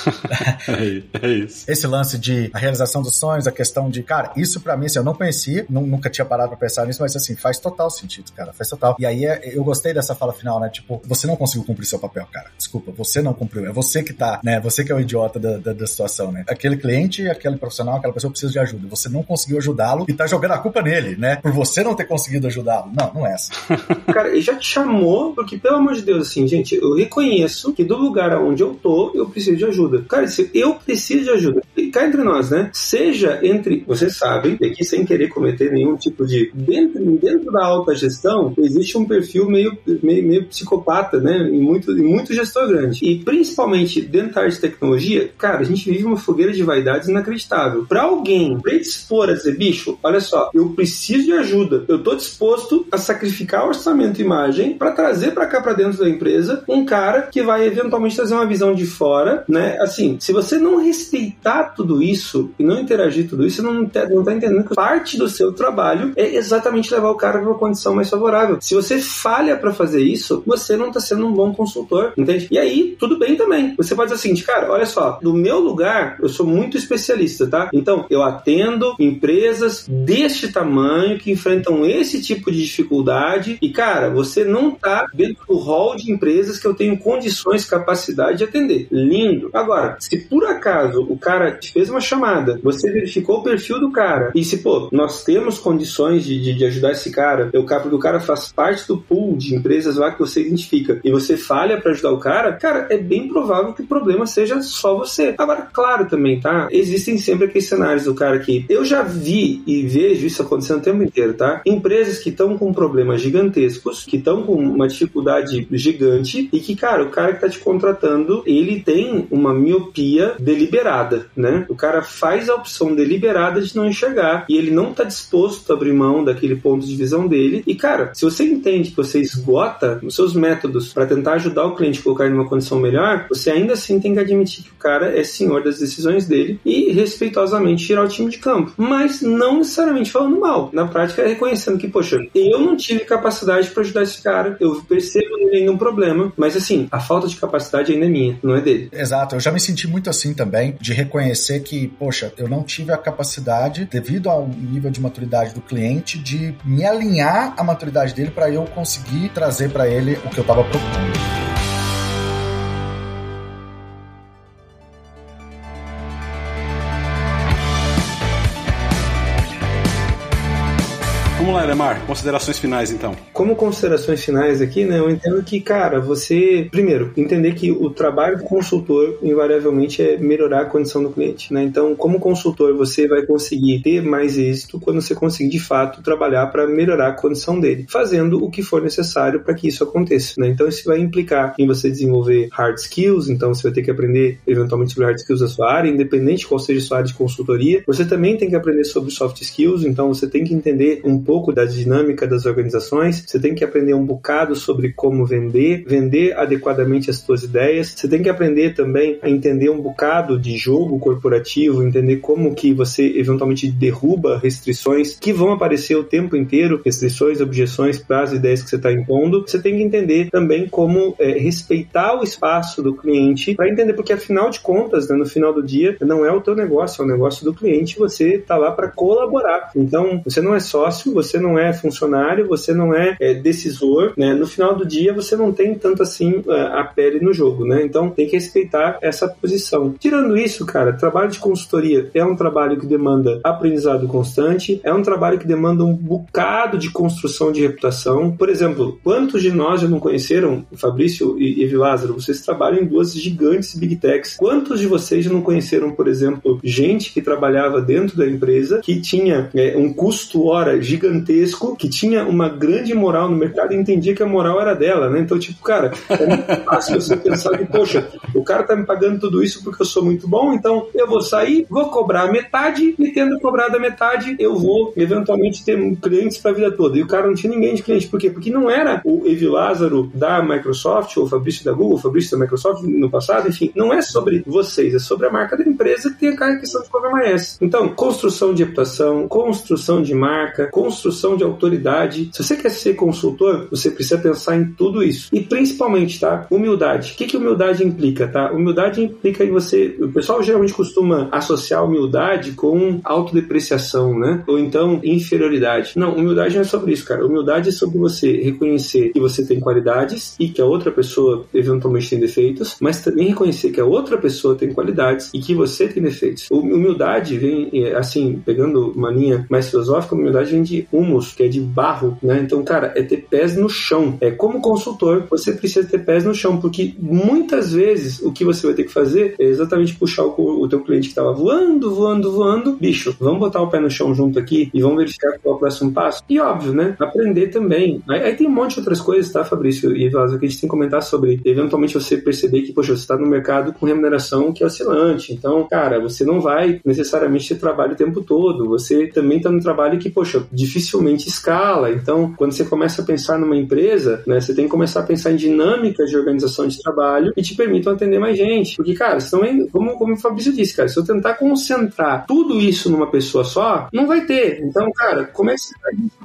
é, isso. Esse lance de a realização dos sonhos, a questão de, cara, isso para mim, assim, eu não conhecia, nunca tinha parado pra pensar nisso, mas assim, faz total sentido, cara, faz total. E aí é, eu gostei dessa fala final, né? Tipo, você não conseguiu cumprir seu papel, cara. Desculpa, você não cumpriu. É você que tá, né? Você que é o idiota da, da, da situação, né? Aquele cliente, aquele profissional, aquela pessoa precisa de ajuda. Você não conseguiu ajudá-lo e tá jogando a culpa nele, né? Por você não ter conseguido ajudá-lo. Não, não é essa. cara, ele já te chamou, porque, pelo amor de Deus, assim, gente, eu reconheço que do lugar onde eu tô, eu preciso de ajuda. Cara, se eu preciso de ajuda, e cá entre nós, né? Seja entre, vocês sabem, aqui sem querer cometer nenhum tipo de. Dentro, dentro da alta gestão, existe um perfil meio, meio, meio psicopata, né? em muito, em muito gestor grande. E principalmente dentro da área de tecnologia, cara, a gente vive uma fogueira de vaidades inacreditável. Para alguém predispor a dizer, bicho, olha só, eu preciso de ajuda, eu tô disposto a sacrificar orçamento e imagem para trazer para cá para dentro da empresa um cara que vai eventualmente trazer uma visão de fora, né? Assim, se você não respeitar tudo isso e não interagir tudo isso, você não, tá, não tá entendendo que parte do seu trabalho é exatamente levar o cara para uma condição mais favorável. Se você falha para fazer isso, você não tá sendo um bom consultor, entende? E aí, tudo bem também. Você pode dizer assim, cara, olha só, no meu lugar, eu sou muito especialista, tá? Então, eu atendo empresas deste tamanho que enfrentam esse tipo de dificuldade e, cara, você não tá dentro do hall de empresas que eu tenho condições, capacidade de atender. Lindo. Agora, se por acaso o cara te fez uma chamada, você verificou o perfil do cara e se, pô, nós temos condições de, de, de ajudar esse cara, eu, porque o cara faz parte do pool de empresas lá que você identifica e você você falha para ajudar o cara, cara, é bem provável que o problema seja só você. Agora, claro também, tá? Existem sempre aqueles cenários do cara que eu já vi e vejo isso acontecendo o tempo inteiro, tá? Empresas que estão com problemas gigantescos, que estão com uma dificuldade gigante e que, cara, o cara que tá te contratando, ele tem uma miopia deliberada, né? O cara faz a opção deliberada de não enxergar e ele não tá disposto a abrir mão daquele ponto de visão dele. E, cara, se você entende que você esgota os seus métodos para tentar ajudar o cliente a colocar em uma condição melhor, você ainda assim tem que admitir que o cara é senhor das decisões dele e respeitosamente tirar o time de campo. Mas não necessariamente falando mal. Na prática, é reconhecendo que, poxa, eu não tive capacidade para ajudar esse cara, eu percebo nele um problema, mas assim, a falta de capacidade ainda é minha, não é dele. Exato, eu já me senti muito assim também, de reconhecer que, poxa, eu não tive a capacidade, devido ao nível de maturidade do cliente, de me alinhar à maturidade dele para eu conseguir trazer para ele o que eu estava procurando. Vamos lá, Lemar, considerações finais então. Como considerações finais aqui, né, eu entendo que, cara, você, primeiro, entender que o trabalho do consultor, invariavelmente, é melhorar a condição do cliente, né? Então, como consultor, você vai conseguir ter mais êxito quando você conseguir, de fato, trabalhar para melhorar a condição dele, fazendo o que for necessário para que isso aconteça, né? Então, isso vai implicar em você desenvolver hard skills, então você vai ter que aprender, eventualmente, sobre hard skills da sua área, independente qual seja a sua área de consultoria. Você também tem que aprender sobre soft skills, então você tem que entender um pouco pouco da dinâmica das organizações, você tem que aprender um bocado sobre como vender, vender adequadamente as suas ideias, você tem que aprender também a entender um bocado de jogo corporativo, entender como que você eventualmente derruba restrições que vão aparecer o tempo inteiro, restrições, objeções para as ideias que você está impondo. Você tem que entender também como é, respeitar o espaço do cliente para entender, porque afinal de contas, né, no final do dia, não é o teu negócio, é o negócio do cliente, você está lá para colaborar. Então, você não é sócio, você não é funcionário, você não é, é decisor, né? No final do dia, você não tem tanto assim é, a pele no jogo, né? Então tem que respeitar essa posição. Tirando isso, cara, trabalho de consultoria é um trabalho que demanda aprendizado constante, é um trabalho que demanda um bocado de construção de reputação. Por exemplo, quantos de nós já não conheceram, Fabrício e Evi Lázaro, vocês trabalham em duas gigantes big techs. Quantos de vocês já não conheceram, por exemplo, gente que trabalhava dentro da empresa que tinha é, um custo hora gigantesco gigantesco que tinha uma grande moral no mercado e entendia que a moral era dela, né? Então, tipo, cara, é muito fácil você pensar que, poxa, o cara tá me pagando tudo isso porque eu sou muito bom, então eu vou sair, vou cobrar metade e tendo cobrado a metade, eu vou eventualmente ter clientes para a vida toda. E o cara não tinha ninguém de cliente. Por quê? Porque não era o Evi Lázaro da Microsoft ou o Fabrício da Google, o Fabrício da Microsoft no passado, enfim, não é sobre vocês, é sobre a marca da empresa que tem a questão de mais. Então, construção de reputação, construção de marca, construção de autoridade. Se você quer ser consultor, você precisa pensar em tudo isso. E principalmente, tá? Humildade. O que, que humildade implica, tá? Humildade implica em você. O pessoal geralmente costuma associar humildade com autodepreciação, né? Ou então inferioridade. Não, humildade não é sobre isso, cara. Humildade é sobre você reconhecer que você tem qualidades e que a outra pessoa eventualmente tem defeitos, mas também reconhecer que a outra pessoa tem qualidades e que você tem defeitos. Humildade vem, é, assim, pegando uma linha mais filosófica, humildade vem de humus, que é de barro, né? Então, cara, é ter pés no chão. É como consultor, você precisa ter pés no chão, porque muitas vezes o que você vai ter que fazer é exatamente puxar o, o teu cliente que estava voando, voando, voando, bicho, vamos botar o pé no chão junto aqui e vamos verificar qual é o próximo passo. E óbvio, né? Aprender também. Aí, aí tem um monte de outras coisas, tá, Fabrício e Vaz, que a gente tem que comentar sobre eventualmente você perceber que, poxa, você está no mercado com remuneração que é oscilante. Então, cara, você não vai necessariamente ter trabalho o tempo todo. Você também está no trabalho que, poxa, dificilmente escala. Então, quando você começa a pensar numa empresa, né, você tem que começar a pensar em dinâmicas de organização de trabalho que te permitam atender mais gente. Porque, cara, senão, como, como o Fabrício disse, cara, se eu tentar concentrar tudo isso numa pessoa só, não vai ter. Então, cara, comece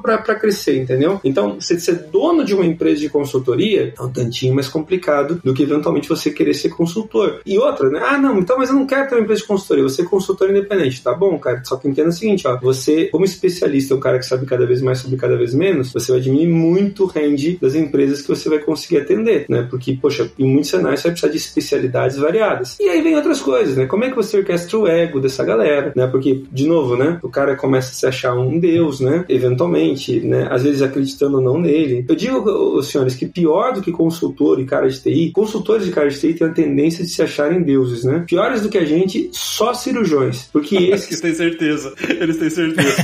para crescer, entendeu? Então, você ser dono de uma empresa de consultoria é um tantinho mais complicado do que eventualmente você querer ser consultor. E outra, né? Ah, não, então, mas eu não quero ter uma empresa de consultoria, você é consultor independente, tá bom, cara? Só que entenda o seguinte, ó, você, como especialista, é um cara que sabe cada vez mais sobre cada vez menos, você vai diminuir muito o range das empresas que você vai conseguir atender, né? Porque, poxa, em muitos cenários você vai precisar de especialidades variadas. E aí vem outras coisas, né? Como é que você orquestra o ego dessa galera, né? Porque, de novo, né? O cara começa a se achar um deus, né? Eventualmente, né? Às vezes acreditando ou não nele. Eu digo, os senhores, que pior do que consultor e cara de TI, consultores de cara de TI têm a tendência de se acharem deuses, né? Piores do que a gente, só cirurgiões. Porque esses... Eles têm certeza. Eles têm certeza.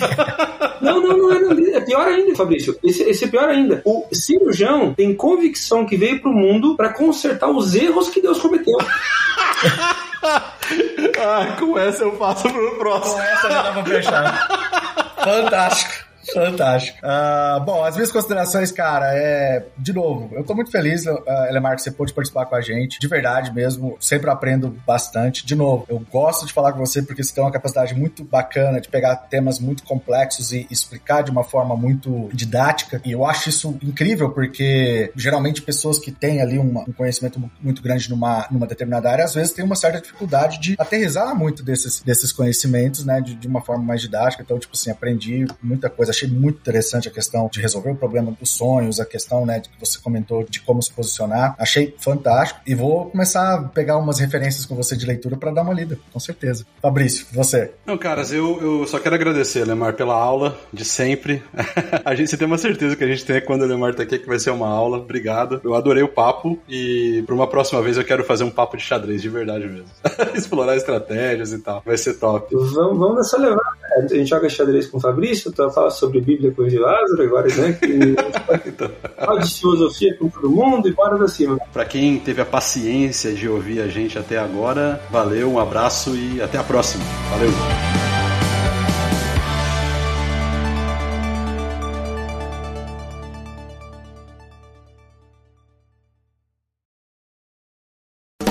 Não, não, não é, pior ainda, Fabrício. Esse, esse, é pior ainda. O cirurgião tem convicção que veio pro mundo para consertar os erros que Deus cometeu. ah, com essa eu passo pro próximo. Com essa já dá pra fechar. Fantástico. Fantástico. Uh, bom, as minhas considerações, cara, é. De novo, eu tô muito feliz, uh, Elemar, que você pôde participar com a gente. De verdade mesmo, sempre aprendo bastante. De novo, eu gosto de falar com você porque você tem uma capacidade muito bacana de pegar temas muito complexos e explicar de uma forma muito didática. E eu acho isso incrível porque geralmente pessoas que têm ali uma, um conhecimento muito grande numa, numa determinada área, às vezes têm uma certa dificuldade de aterrizar muito desses, desses conhecimentos, né, de, de uma forma mais didática. Então, tipo assim, aprendi muita coisa achei muito interessante a questão de resolver o problema dos sonhos, a questão, né, que você comentou de como se posicionar. Achei fantástico e vou começar a pegar umas referências com você de leitura para dar uma lida, com certeza. Fabrício, você. Não, caras, eu, eu só quero agradecer, Lemar, pela aula de sempre. a gente tem uma certeza que a gente tem quando o Lemar tá aqui que vai ser uma aula. Obrigado. Eu adorei o papo e para uma próxima vez eu quero fazer um papo de xadrez de verdade mesmo. Explorar estratégias e tal. Vai ser top. Vamos, vamos nessa levar. A gente joga xadrez com o Fabrício, tu fala sobre sobre Bíblia com o de Lázaro, agora, né? Que então. fala de filosofia com todo mundo e bora pra cima. Pra quem teve a paciência de ouvir a gente até agora, valeu, um abraço e até a próxima. Valeu!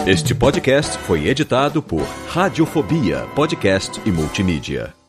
Este podcast foi editado por Radiofobia, podcast e multimídia.